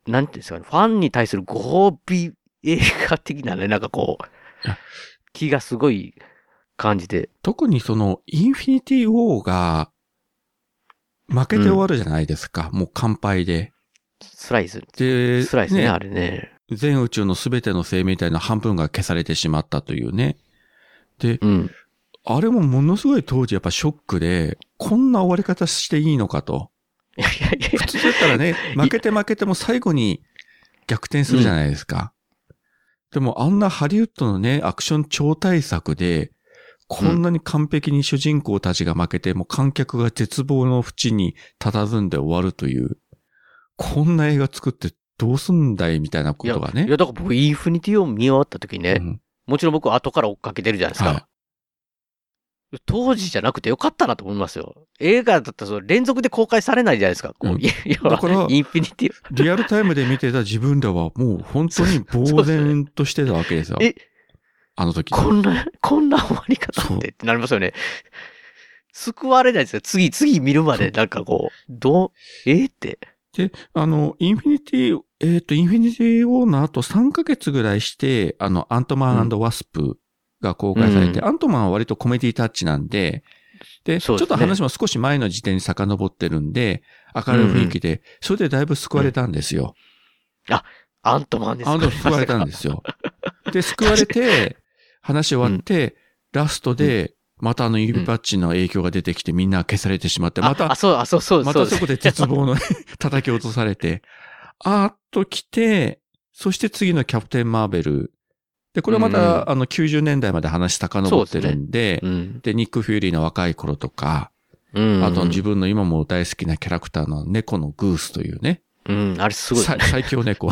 う、なんていうんですかね、ファンに対するご褒美映画的なね、なんかこう気がすごい感じて。特にその、インフィニティ・ウォーが、負けて終わるじゃないですか。もう乾杯で。スライス。で、スライスね、あれね。全宇宙のすべての生命体の半分が消されてしまったというね。で、うん。あれもものすごい当時やっぱショックで、こんな終わり方していいのかと。いやいやいやいや普通だったらね、負けて負けても最後に逆転するじゃないですか。でもあんなハリウッドのね、アクション超大作で、こんなに完璧に主人公たちが負けて、もう観客が絶望の淵に佇んで終わるという、こんな映画作ってどうすんだいみたいなことがね。いや、だから僕、インフィニティを見終わった時にね、うんもちろん僕は後から追っかけてるじゃないですか。はい当時じゃなくてよかったなと思いますよ。映画だったら連続で公開されないじゃないですか。うんいやだからインフィニティ。リアルタイムで見てた自分らはもう本当に呆然としてたわけですよ。えあの時。こんな、こんな終わり方ってってなりますよね。救われないですよ。次、次見るまで、なんかこう、どう、えーって。で、あの、インフィニティ、えっ、と、インフィニティウォーの後3ヶ月ぐらいして、あの、アントマンワスプが公開されて、うんアントマンは割とコメディタッチなんで、で、ちょっと話も少し前の時点に遡ってるんで、明るい雰囲気で、それでだいぶ救われたんですよ。アントマンですあの、救われたんですよ。で、救われて、話終わって、ラストで、またあの指パッチの影響が出てきてみんな消されてしまって、まあ、たあ、そう、あ、そう、そう。またそこで鉄棒の 叩き落とされて、あーっと来て、そして次のキャプテン・マーベル。で、これはまうんた、うんあの、90年代まで話遡ってるんで、うん。で、ニック・フューリーの若い頃とか、うん。あと自分の今も大好きなキャラクターの猫のグースというね、うん、あれすごいね。さ最強猫。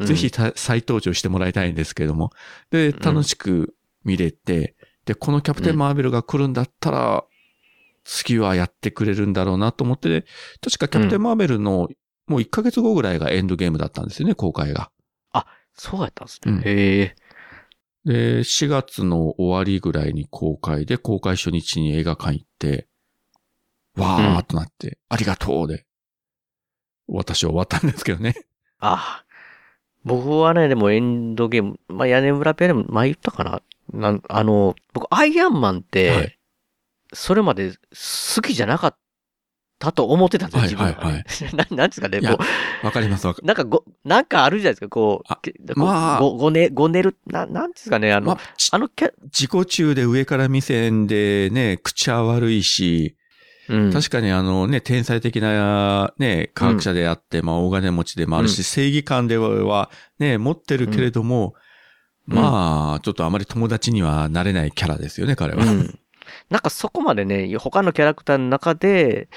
うんぜひた再登場してもらいたいんですけども。で、楽しく見れて、で、このキャプテン・マーベルが来るんだったら、次はやってくれるんだろうなと思って、確かキャプテン・マーベルのもう1ヶ月後ぐらいがエンドゲームだったんですよね、公開が。そうやったんですね。うんへえ。で、4月の終わりぐらいに公開で、公開初日に映画館行って、わーっとなって、ありがとうで、私は終わったんですけどね。あ僕はね、でもエンドゲーム、まあ、屋根裏ペアでも前言ったかな。なんあの、僕、アイアンマンって、はい。それまで好きじゃなかったと思ってたんですよ、はい自分は、ね。はい ななんですかね、いやこわかりますわかう、なんかご、なんかあるじゃないですか、こう、まあ。ご、ごね、ごねる、な、なんですかね、あの、まあ、ちあのキャ、自己中で上から目線でね、口は悪いし、うん、確かにあのね、天才的なね、科学者であって、まあ大金持ちでもあるし、うん正義感ではね、持ってるけれども、うんまあ、ちょっとあまり友達にはなれないキャラですよね、彼は。うん。なんかそこまでね、他のキャラクターの中で、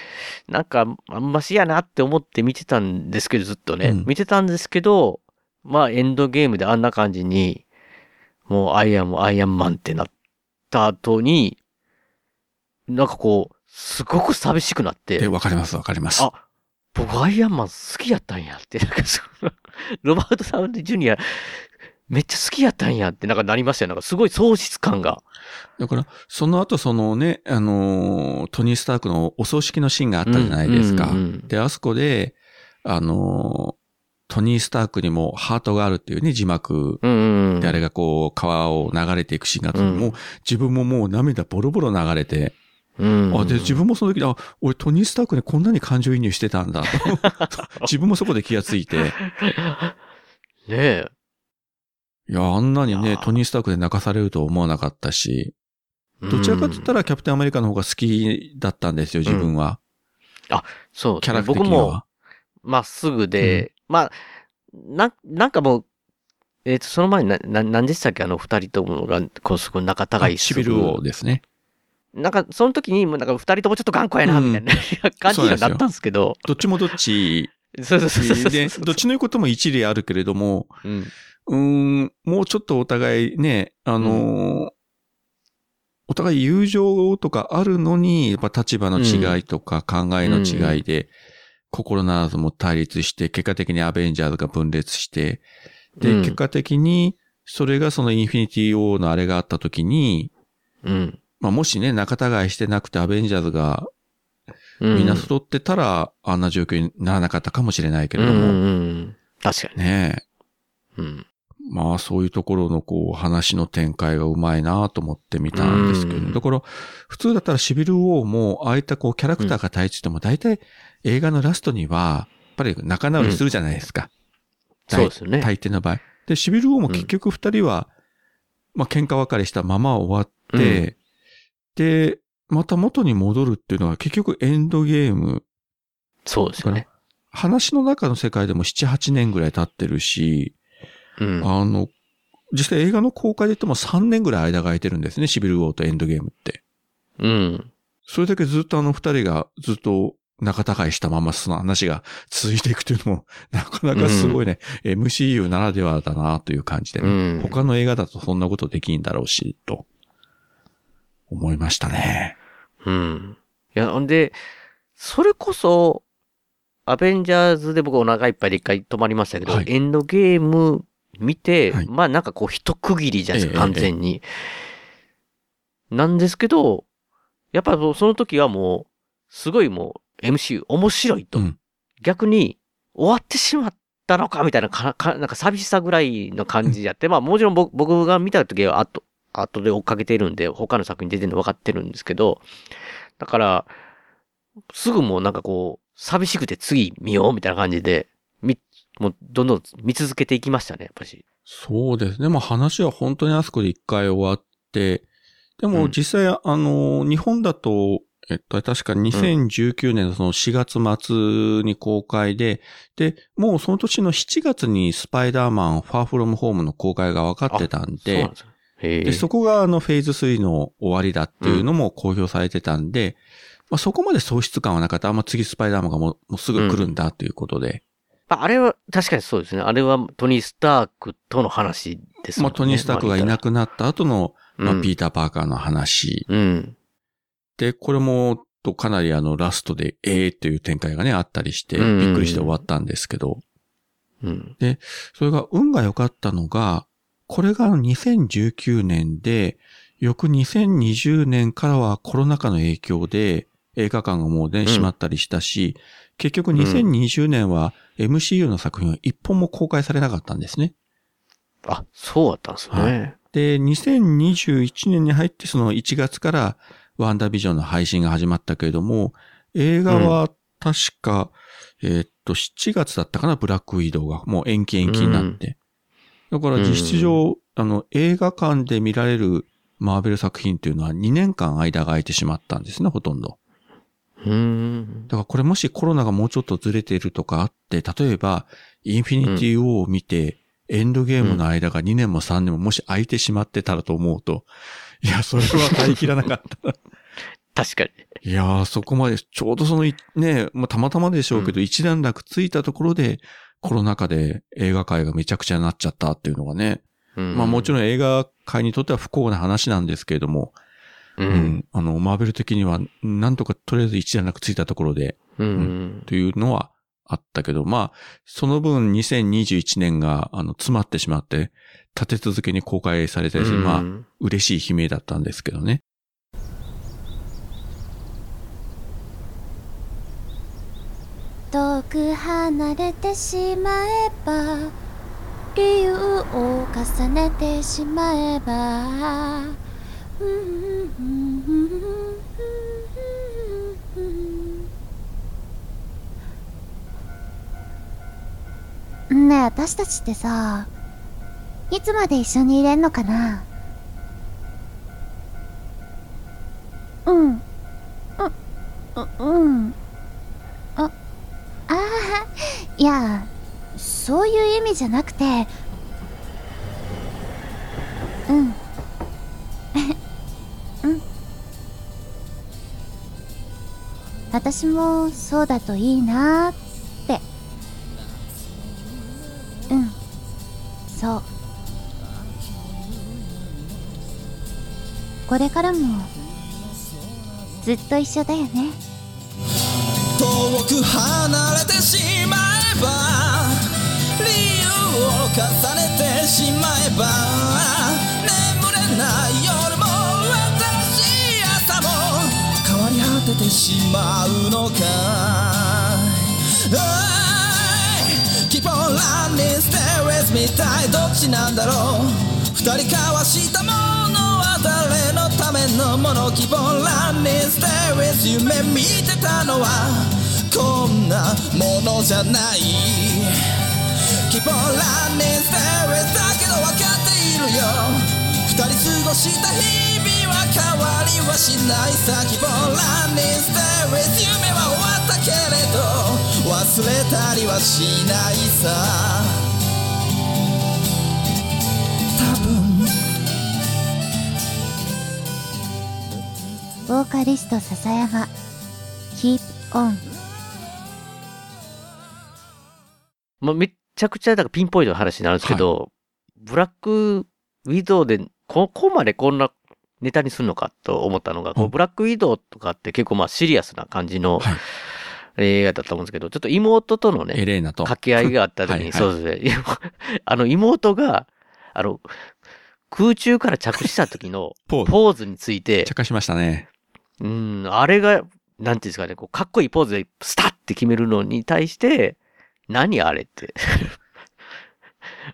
なんかあんましやなって思って見てたんですけど、ずっとね。うん見てたんですけど、まあエンドゲームであんな感じに、もうアイアンもアイアンマンってなった後に、なんかこう、すごく寂しくなっで、て、わかります、わかります。あ僕アイアンマン好きやったんやって、なんかその、ロバート・サウンド・ジュニア、めっちゃ好きやったんやって、なんかなりましたよ。なんかすごい喪失感が。だから、その後そのね、あのートニー・スタークのお葬式のシーンがあったじゃないですか。うんうんうんで、あそこで、あのートニー・スタークにもハートがあるっていうね、字幕うん。であれがこう、川を流れていくシーンがあって、うんもう自分ももう涙ボロボロ流れて、うんあ、で、自分もその時、あ、俺トニー・スタークにこんなに感情移入してたんだと。自分もそこで気がついて、ねえ。いや、あんなにねトニー・スタークで泣かされるとは思わなかったし、どちらかって言ったら、らキャプテンアメリカの方が好きだったんですよ、自分は。そうキャラクター僕も。まっすぐで、まあ、な、なんかもう、えっ、と、その前にな、な、なんでしたっけ？あの二人ともが、こう、すごい仲違いシビル王ですね。なんか、その時に、もうなんか二人ともちょっと頑固やな、うん。みたいな 感じにはなったんですけど、どっちもどっち。そうそうそうそうそう。で、どっちの言うことも一理あるけれども、うん。ん、もうちょっとお互いね、あのーお互い友情とかあるのに、やっぱ立場の違いとか考えの違いで、心ならずも対立して、結果的にアベンジャーズが分裂して、で、うん。結果的に、それがそのインフィニティ・ウォーのあれがあった時に、うん。まあもしね、仲違いしてなくてアベンジャーズがうん。みんな揃ってたら、あんな状況にならなかったかもしれないけれども、うんうんうん。確かにね。ねえ。うん。まあそういうところのこう話の展開がうまいなと思って見たんですけど、うんだから普通だったらシビルウォーもああいったこうキャラクターが対立しても大体映画のラストにはやっぱり仲直りするじゃないですか。そうですよね。大抵の場合。で、シビルウォーも結局二人は、まあ喧嘩別れしたまま終わって、で、また元に戻るっていうのは結局エンドゲーム、そうですよね。話の中の世界でも7、8年ぐらい経ってるし、うん。あの、実際映画の公開で言っても3年ぐらい間が空いてるんですね、シビルウォーとエンドゲームって。うん。それだけずっとあの二人がずっと仲違いしたままその話が続いていくというのも、なかなかすごいね、MCU ならではだなという感じでね、うん。他の映画だとそんなことできんだろうし、と思いましたね。うん。いや、ほんで、それこそ、アベンジャーズで僕お腹いっぱいで一回止まりましたけど、はいエンドゲーム見て、はいまあなんかこう一区切りじゃないですか、ええ完全に。なんですけど、やっぱその時はもう、すごいもう MCU 面白いと。うん逆に終わってしまったのかみたいなか、かなんか寂しさぐらいの感じやって、まあもちろん僕僕が見た時は後、後で追っかけてるんで、他の作品出てるの分かってるんですけど、だから、すぐもうなんかこう、寂しくて次見ようみたいな感じで、み、もうどんどん見続けていきましたね、やっぱし。そうですね。まあ話は本当にあそこで一回終わって、でもうん実際、あの、日本だと、えっと、確か2019年のその4月末に公開で、で、もうその年の7月にスパイダーマンファーフロムホームの公開が分かってたんでそうなん、です。で、そこがあのフェーズ3の終わりだっていうのも公表されてたんで、まあそこまで喪失感はなかった。あんま次スパイダーマンがもうもうすぐ来るんだということで。まあ、あれは確かにそうですね。あれはトニー・スタークとの話ですね。まあトニー・スタークがいなくなった後の、まあうんピーター・パーカーの話。うん。で、これも、とかなりあのラストで、ええー、という展開がね、あったりして、うんびっくりして終わったんですけど、うん。それが運が良かったのが、これが2019年で、翌2020年からはコロナ禍の影響で映画館がもうね、ん閉まったりしたし、結局2020年は MCU の作品は一本も公開されなかったんですね。あ、そうだったんですね。はで、2021年に入ってその1月からワンダービジョンの配信が始まったけれども、映画は確か、えーっと、7月だったかな、ブラックウィドウがもう延期延期になって。だから実質上、あの、映画館で見られるマーベル作品っていうのは2年間間が空いてしまったんですね、ほとんど。うーん。だからこれもしコロナがもうちょっとずれているとかあって、例えば、インフィニティ・ウォーを見て、エンドゲームの間が2年も3年ももし空いてしまってたらと思うと、いや、それは耐えきらなかった。確かに。いやー、そこまで、ちょうどそのい、ね、まあ、たまたまでしょうけど、一段落ついたところで、コロナ禍で映画界がめちゃくちゃになっちゃったっていうのがね、うんまあもちろん映画界にとっては不幸な話なんですけれども、う。うんん、あの、マーベル的には、なんとかとりあえず一段落ついたところで、うん。というのはあったけど、まあ、その分2021年が、あの、詰まってしまって、立て続けに公開されたりする、まあ、嬉しい悲鳴だったんですけどね。遠く離れてしまえば理由を重ねてしまえば。ねえ私たちってさいつまで一緒にいれんのかな？うん。うううん。ああいやそういう意味じゃなくてうん。うん。私もそうだといいなって。うん。そう。これからもずっと一緒だよね。遠く離れてしまえば理由を重ねてしまえば眠れない夜も新しい朝も変わり果ててしまうのかい Keep on running stay with me たいどっちなんだろう二人交わしたものは誰のためのもの Keep on running stay with 夢見てたのはこんなものじゃない。Keep on running stay with だけど分かっているよ。二人過ごした日々は変わりはしないさ。Keep on running stay with 夢は終わったけれど忘れたりはしないさ。多分。ボーカリスト笹山。Keep on まあ、めっちゃくちゃ、だからピンポイントの話になるんですけど、ブラックウィドウで、ここまでこんなネタにするのかと思ったのが、こううんブラックウィドウとかって結構まあシリアスな感じのはい映画だったと思うんですけど、ちょっと妹とのエね、レーナと。掛け合いがあった時に、はいはいそうですね。あの妹が、あの、空中から着地した時の ポーズ。について、茶化しましたね。うん、あれが、なんていうんですかね、こう、かっこいいポーズでスタッって決めるのに対して、何あれって。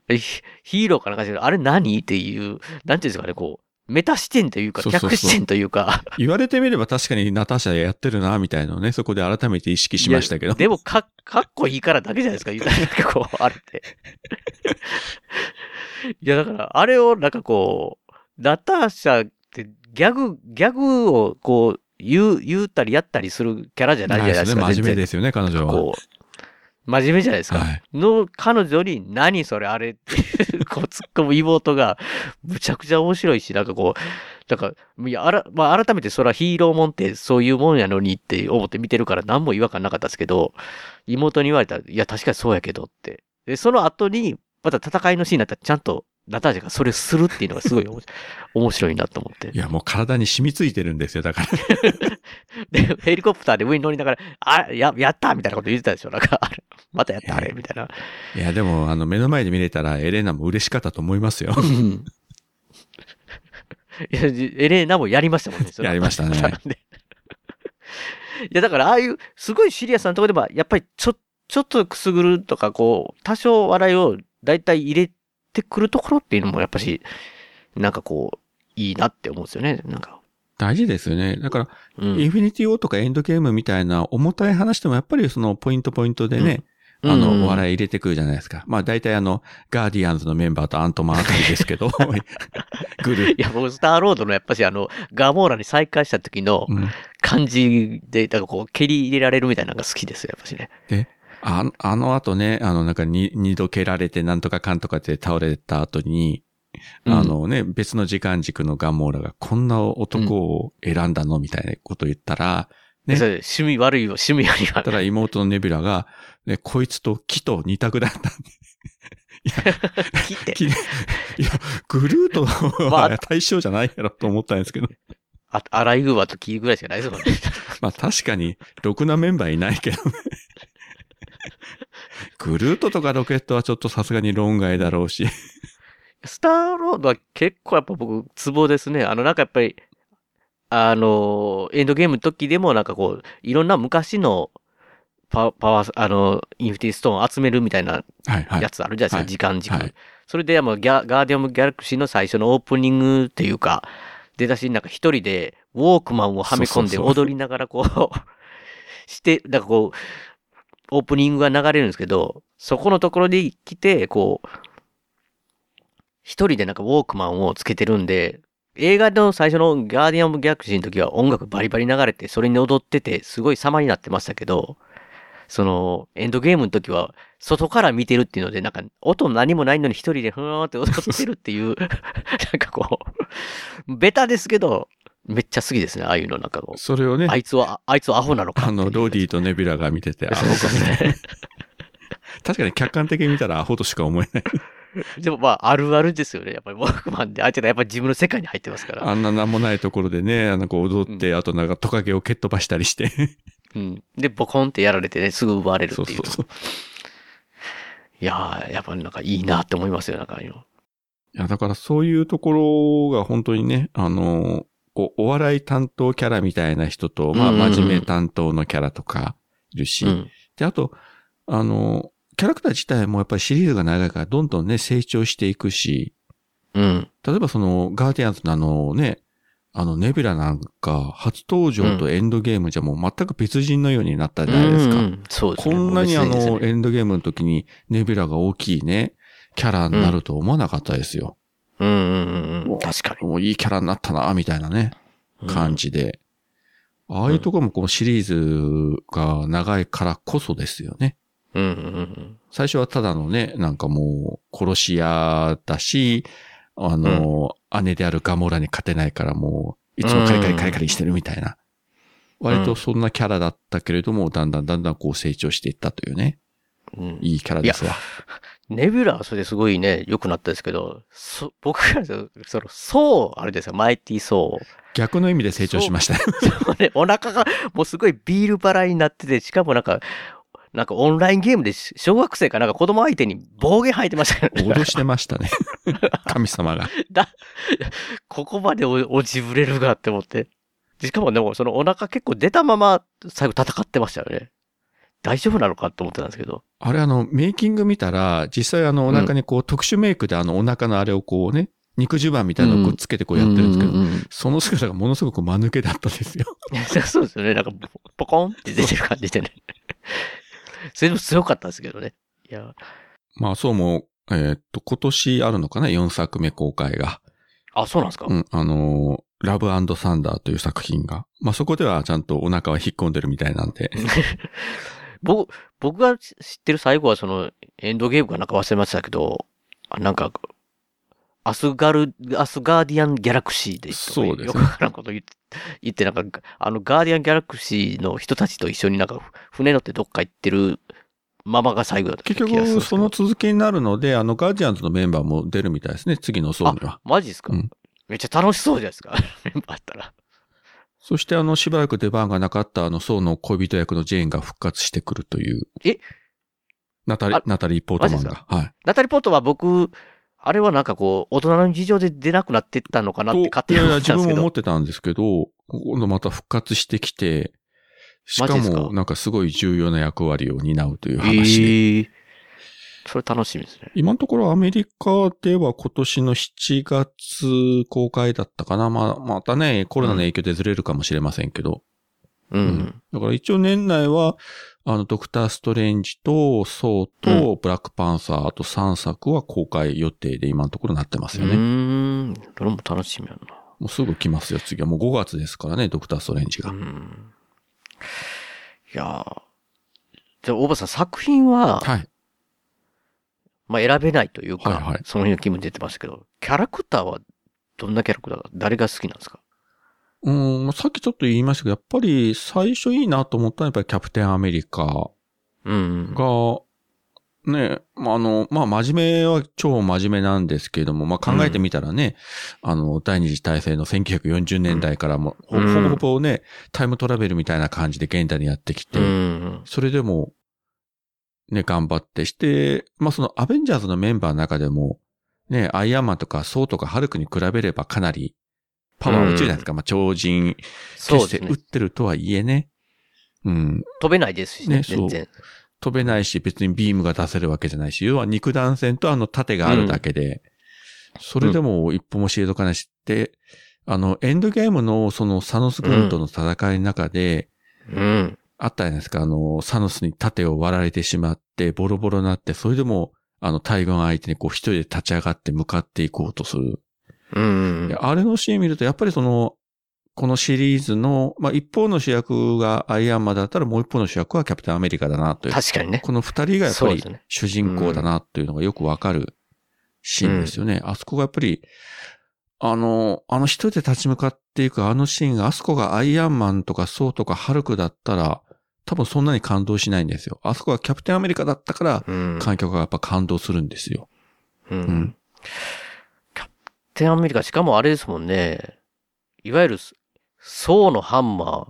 ヒヒーローかなんかじゃないあれ何っていう、なんていうんですかね、こう、メタ視点というか、客視点というか、言われてみれば確かにナターシャやってるな、みたいなね、そこで改めて意識しましたけど。でもか、かっこいいからだけじゃないですか、言うたらなんかこう、あれって。いや、だから、あれをなんかこう、ナターシャってギャグ、ギャグをこう、言う、言ったりやったりするキャラじゃないじゃないですか。ね。真面目ですよね、彼女は。こう、真面目じゃないですか。はいの、彼女に、何それあれっていう、こう、突っ込む妹が、むちゃくちゃ面白いし、なんかこう、なんか、いや、あら、まあ、改めてそれはヒーローもんってそういうもんやのにって思って見てるから何も違和感なかったですけど、妹に言われたら、いや、確かにそうやけどって。で、その後に、また戦いのシーンになったら、ちゃんと、ナタージャがそれをするっていうのがすごい 面白いなと思ってい。や、もう体に染みついてるんですよ、だから。で、ヘリコプターで上に乗りながら、あ、や、やったみたいなこと言ってたでしょなんか、またやったあれみたいな。いや、でも、あの、目の前で見れたら、エレーナも嬉しかったと思いますよ。うんいや、エレーナもやりましたもんね。それはやりましたねで いや、だから、ああいう、すごいシリアスなところでも、やっぱりちょ、ちょっとくすぐるとか、こう、多少笑いを大体入れてくるところっていうのも、やっぱし、なんかこう、いいなって思うんですよね。なんか。大事ですよね。だから、うん。インフィニティ・ウォーとかエンドゲームみたいな重たい話でもやっぱりそのポイントポイントでね、あうんの、お笑い入れてくるじゃないですか。まあ大体あの、ガーディアンズのメンバーとアントマンあたりですけど、グルいや、僕、スターロードのやっぱし、あの、ガモーラに再会した時のうん感じで、だからこう、蹴り入れられるみたいなのが好きですよ、やっぱしね。ああの後ね、あの、なんかに二度蹴られてなんとかかんとかって倒れた後に、うんあのね、別の時間軸のガンモーラがこんな男を選んだのみたいなこと言ったら、ね趣味悪いよ、趣味ありはただ妹のネビュラが、ね、こいつと木と二択だったんで。切 って。木でいや、グルート まあは対象じゃないやろと思ったんですけど。あ、アライグマとキーぐらいしかないですもんね。まあ確かに、ろくなメンバーいないけどね。グルートとかロケットはちょっとさすがに論外だろうし。スターロードは結構やっぱ僕、ツボですね。あの、なんかやっぱり、あの、エンドゲームの時でもなんかこう、いろんな昔のパパワー、あの、インフィニティストーンを集めるみたいなはいはい。やつあるじゃないですか、はい時間軸。はいそれで、もうギャ、ガーディアム・ギャラクシーの最初のオープニングっていうか、出だしになんか一人で、ウォークマンをはめ込んで踊りながらこう、して、なんかこう、オープニングが流れるんですけど、そこのところに来て、こう、一人でなんかウォークマンをつけてるんで、映画の最初のガーディアム・ギャクシーの時は音楽バリバリ流れて、それに踊ってて、すごい様になってましたけど、その、エンドゲームの時は、外から見てるっていうので、なんか、音何もないのに一人でふーんって踊ってるっていう、なんかこう、ベタですけど、めっちゃ好きですね、ああいうの、なんかこう。それをねあ、いつは、あいつはアホなのか。あの、ローディーとネビュラが見てて、あ そうですね。確かに客観的に見たらアホとしか思えない。でもまあ、あるあるですよね。やっぱり、ウォークマンで、あいつらやっぱり自分の世界に入ってますから。あんななんもないところでね、あの、こう踊って、あとなんかトカゲを蹴っ飛ばしたりして。うん。で、ボコンってやられてね、すぐ奪われるっていう。そうそうそう。いやー、やっぱりなんかいいなって思いますよ、なんかああいうの。いや、だからそういうところが本当にね、あの、お笑い担当キャラみたいな人と、まあ、真面目担当のキャラとかいるし、うん。で、あと、あの、キャラクター自体もやっぱりシリーズが長いからどんどんね、成長していくし、うん。例えばその、ガーディアンズのあのね、あの、ネビュラなんか、初登場とエンドゲームじゃもう全く別人のようになったじゃないですか。うんうんそうですね。こんなにあの、エンドゲームの時にネビュラが大きいね、キャラになると思わなかったですよ。うんうんうんうん。確かに。もういいキャラになったな、みたいなね、感じで。ああいうところもこのシリーズが長いからこそですよね。うんうんうん最初はただのね、なんかもう殺し屋だし、あの、姉であるガモラに勝てないからもう、いつもカリカリカリカリしてるみたいな。割とそんなキャラだったけれども、だんだんだんだんこう成長していったというね。うん。うんいいキャラですわ。ネビュラはそれですごいね、良くなったですけど、そ僕からするとその、そう、あれですよ、マイティそう。逆の意味で成長しましたね。そうね、お腹がもうすごいビール払いになってて、しかもなんか、なんかオンラインゲームでし小学生かなんか子供相手に暴言吐いてましたよね。脅してましたね。神様が。だ、ここまでお落ちぶれるがって思って。しかもでもそのお腹結構出たまま最後戦ってましたよね。大丈夫なのかと思ってたんですけど。あれあの、メイキング見たら、実際あの、お腹にこう、特殊メイクであの、お腹のあれをこうね、肉襦袢みたいなのをくっつけてこうやってるんですけど、うううんその姿がものすごく間抜けだったんですよ。そうですよね。なんか、ポコンって出てる感じでね。それでも強かったんですけどね。いや、まあそうも、えーっと、今年あるのかな ?4 作目公開が。あ、そうなんですか、うん、あのーラブサンダーという作品が。まあそこではちゃんとお腹は引っ込んでるみたいなんで。僕、僕が知ってる最後はその、エンドゲームかなんか忘れましたけど、あなんか、アスガル、アスガーディアンギャラクシーでそうですねよくわからんこと言って、言ってなんか、あのガーディアンギャラクシーの人たちと一緒になんか、船乗ってどっか行ってるままが最後だった気結。局、その続きになるので、あの、ガーディアンズのメンバーも出るみたいですね、次のソーには。マジですか、うんめっちゃ楽しそうじゃないですか。メンバーあったら。そしてあの、しばらく出番がなかったあの、ソーの恋人役のジェーンが復活してくるという。え？ナタリあ、ナタリー・ポートマンが。はい。ナタリーポートは僕、あれはなんかこう、大人の事情で出なくなってったのかなって勝手にいやいや、思ってたんですけど自分も思っ。てたんですけど、今度また復活してきて、しかマジですか？も、なんかすごい重要な役割を担うという話で。ええそれ楽しみですね。今のところアメリカでは今年の7月公開だったかな。まあ、またね、コロナの影響でずれるかもしれませんけど。うん。うんだから一応年内は、あの、ドクター・ストレンジと、ソーと、ブラックパンサー、あと3作は公開予定で今のところなってますようね。ーん。どれも楽しみやもうすぐ来ますよ、次は。もう5月ですからね、ドクター・ストレンジな。がう。ん。いやーじゃあ、大場さん、作品は、はい。まあ、選べないというか、はいはい。その日の気分出てましたけど、キャラクターは、どんなキャラクターが、誰が好きなんですか？うん、さっきちょっと言いましたけど、やっぱり最初いいなと思ったのはやっぱりキャプテンアメリカ。うん。が、ね、まあ、あの、まあ、真面目は超真面目なんですけれども、まあ、考えてみたらね、あの、第二次大戦の1940年代からも、ほうん。ほぼほぼね、タイムトラベルみたいな感じで現代にやってきて、うん。それでも、ね、頑張ってして、まあ、そのアベンジャーズのメンバーの中でも、ね、アイアンマンとかソーとかハルクに比べればかなりパワー落ちるじゃないですか。まあ、超人、そうですね決して打っ。てるとはいえね。うん。飛べないですしね、ねそう全然。飛べないし、別にビームが出せるわけじゃないし、要は肉弾戦とあの盾があるだけで、それでも一歩も退かないしって、あの、エンドゲームのそのサノス軍との戦いの中で、うん。あったじゃないですか、あの、サノスに盾を割られてしまって、ボロボロになって、それでも、あの、大軍相手にこう一人で立ち上がって向かっていこうとする。うん。であれのシーン見ると、やっぱりその、このシリーズの、まあ、一方の主役がアイアンマンだったらもう一方の主役はキャプテンアメリカだなという。確かにね。この二人がやっぱり主人公だなっていうのがよくわかるシーンですよね。あそこがやっぱり、あの、あの一人で立ち向かっていくあのシーンが、あそこがアイアンマンとかソウとかハルクだったら、多分そんなに感動しないんですよ。あそこがキャプテンアメリカだったから、うん。観客がやっぱ感動するんですよ。う。うんん。キャプテンアメリカ、しかもあれですもんね。いわゆる、ソーのハンマー、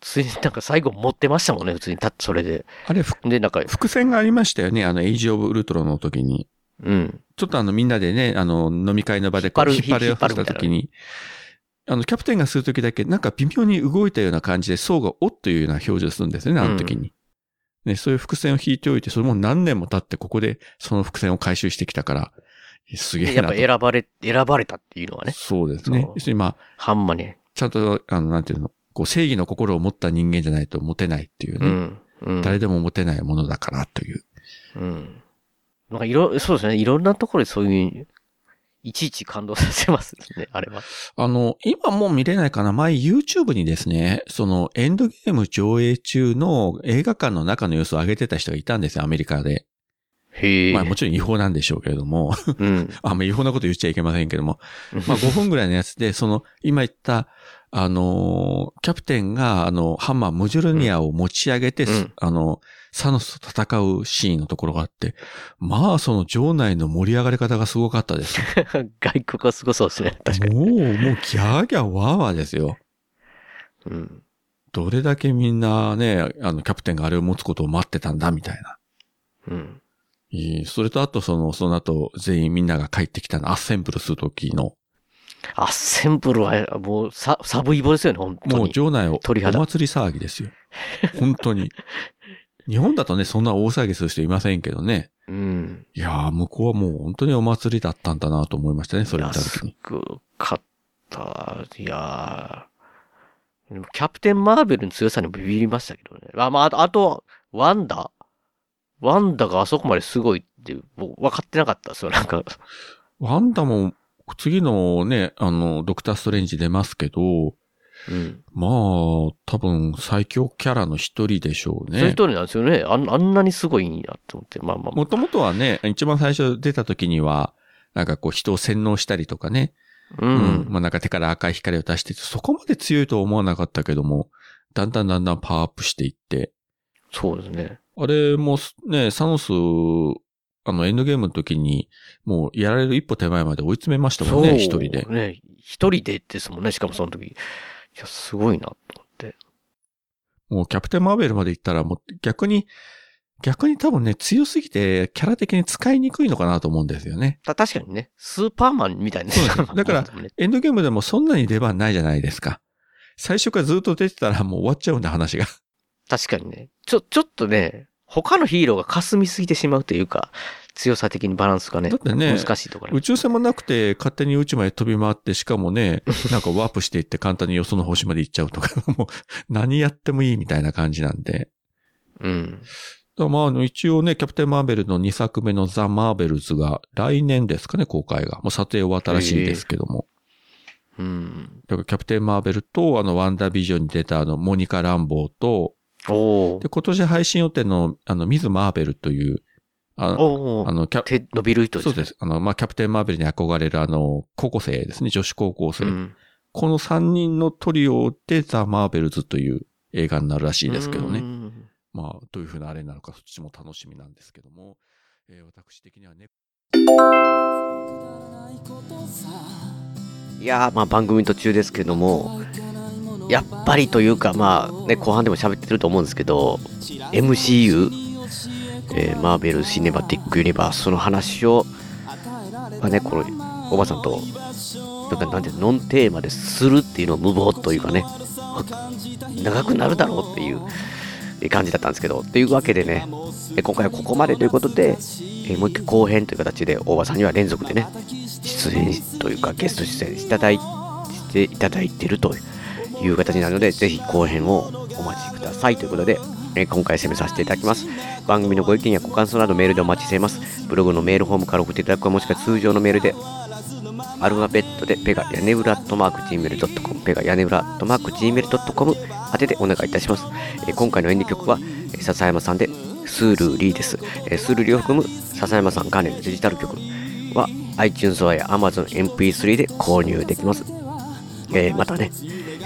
ついになんか最後持ってましたもんね、普通に、たそれで。あれ、ふで、なんか、伏線がありましたよね。あの、エイジ・オブ・ウルトロンの時に。うん。ちょっとあのみんなでね、あの飲み会の場でこう引っ張る引っ張り合わせ引った時に、あのキャプテンがする時だけなんか微妙に動いたような感じで、層がおっというような表情するんですよね、あの時に。ね、そういう伏線を引いておいて、それも何年も経ってここでその伏線を回収してきたから、すげえやっぱなと。選ばれ、選ばれたっていうのはね、そうですね。要するにまあ、ハンマーに。ちゃんと、あの、なんていうの、こう正義の心を持った人間じゃないと持てないっていうね。うん。うん。誰でも持てないものだからという。うん。なんかいろ、そうですね。いろんなところでそういう、いちいち感動させますね、あれは。あの、今もう見れないかな前 YouTube にですね、そのエンドゲーム上映中の映画館の中の様子を上げてた人がいたんですよ、アメリカで。へえ。まあもちろん違法なんでしょうけれども、うん。あんま違法なこと言っちゃいけませんけども、まあ5分ぐらいのやつで、その、今言った、あのーキャプテンが、あの、ハンマー、ムジュルニアを持ち上げて、うんあの、サノスと戦うシーンのところがあって、まあその場内の盛り上がり方がすごかったです。外国はすごそうですね。確かに。もう、もうギャーギャーワーワーですよ。うん。どれだけみんなね、あの、キャプテンがあれを持つことを待ってたんだ、みたいな。うん。それとあとその、その後、全員みんなが帰ってきたの、アッセンブルする時の、アッセンブルは、もう、さ、サブイボですよね、本当に。もう場内をお祭り騒ぎですよ。本当に。日本だとね、そんな大騒ぎする人いませんけどね。うん。いやー、向こうはもう本当にお祭りだったんだなと思いましたね、それ見た安時に。くかった。いやーでもキャプテン・マーベルの強さにもビビりましたけどね。あ、まあ、あと、ワンダワンダがあそこまですごいって、僕分かってなかったですよ、なんか。ワンダも、次のね、あの、ドクターストレンジ出ますけど、うん。まあ、多分最強キャラの一人でしょうね。そういう通りなんですよね。あんあんなにすごいんやと思って。まあまあまあ。もともとはね、一番最初出た時には、なんかこう人を洗脳したりとかね。ううん。ん。まあなんか手から赤い光を出してて、そこまで強いとは思わなかったけども、だんだんだんだんパワーアップしていって、そうですね。あれもね、サノス、あのエンドゲームの時に、もうやられる一歩手前まで追い詰めましたもんね、一人で。ね。一人でですもんね。しかもその時。いや、すごいなと思って。もうキャプテンマーベルまで行ったらもう逆に、逆に多分ね、強すぎてキャラ的に使いにくいのかなと思うんですよね。た確かにね。スーパーマンみたいな。だからねエンドゲームでもそんなに出番ないじゃないですか。最初からずっと出てたらもう終わっちゃうんだ話が。確かにね。ちょ、ちょっとね、他のヒーローが霞みすぎてしまうというか、強さ的にバランスがね、だってね難しいところ宇宙船もなくて勝手に宇宙まで飛び回って、しかもね、なんかワープしていって簡単によその星まで行っちゃうとか、もう何やってもいいみたいな感じなんで。うん。まああの一応ね、キャプテンマーベルの2作目のザ・マーベルズが来年ですかね、公開が。もう撮影終わったらしいですけども。うん。だからキャプテンマーベルとあのワンダービジョンに出たあのモニカ・ランボーと、おーで、今年配信予定のあのミズ・マーベルという、あおーあの、キャ手伸びる人ですね。そうです。あの、まあ、キャプテンマーベルに憧れるあの、高校生ですね、女子高校生。うん。この3人のトリオでザ・マーベルズという映画になるらしいですけどね。うんまあ、どういう風なあれになるか、そっちも楽しみなんですけども、えー私的にはね、いやー、まあ番組途中ですけども、やっぱりというか、まあね、後半でも喋ってると思うんですけど、MCU、えーマーベル・シネマティック・ユニバースの話を、まあね、この、おばさんと、なんかなんてノンテーマでするっていうのを無謀というかね、長くなるだろうっていう感じだったんですけど、というわけでね、今回はここまでということで、えもう一回後編という形で大場さんには連続でね、出演というかゲスト出演していただいていただいているという形になるので、ぜひ後編をお待ちくださいということで、え今回攻めさせていただきます。番組のご意見やご感想などメールでお待ちしています。ブログのメールフォームから送っていただくかもしくは通常のメールでアルファベットでペガヤネブラットマーク Gmail.com ペガヤネブラットマーク Gmail.com 宛てでお願いいたします。えー今回の演技曲は、えー笹山さんでスールーリーです。えースールーリーを含む笹山さん関連のデジタル曲は iTunes や Amazon MP3 で購入できます。えーまたね、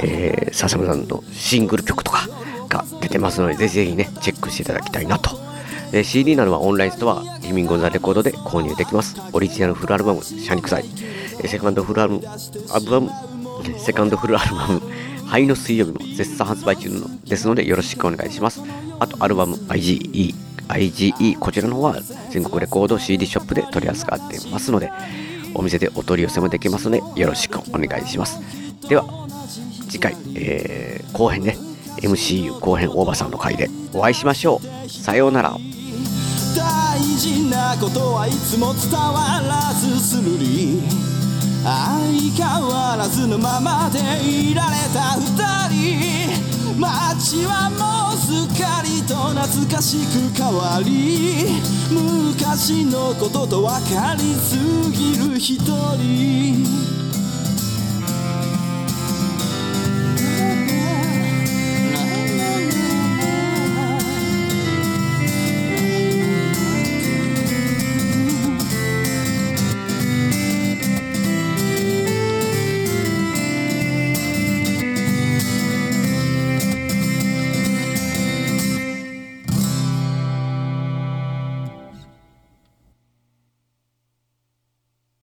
えー笹山さんのシングル曲とかが出てますので、ぜひぜひね、チェックしていただきたいなと。で CD などはオンラインストア、リミング・オン・ザ・レコードで購入できます。オリジナルフルアルバム、シャニクサイ、えセカンドフルアルアルバム、セカンドフルアルバム、灰の水曜日も絶賛発売中のですのでよろしくお願いします。あと、アルバム IGE、IGE、こちらの方は全国レコード CD ショップで取り扱っていますので、お店でお取り寄せもできますので、よろしくお願いします。では、次回、えー後編ね、MCU 後編大場さんの回で。お会いしましょう。さようなら。大事なことはいつも伝わらずするり。相変わらずのままでいられた二人。街はもうすっかりと懐かしく変わり。昔のことと分かりすぎる一人。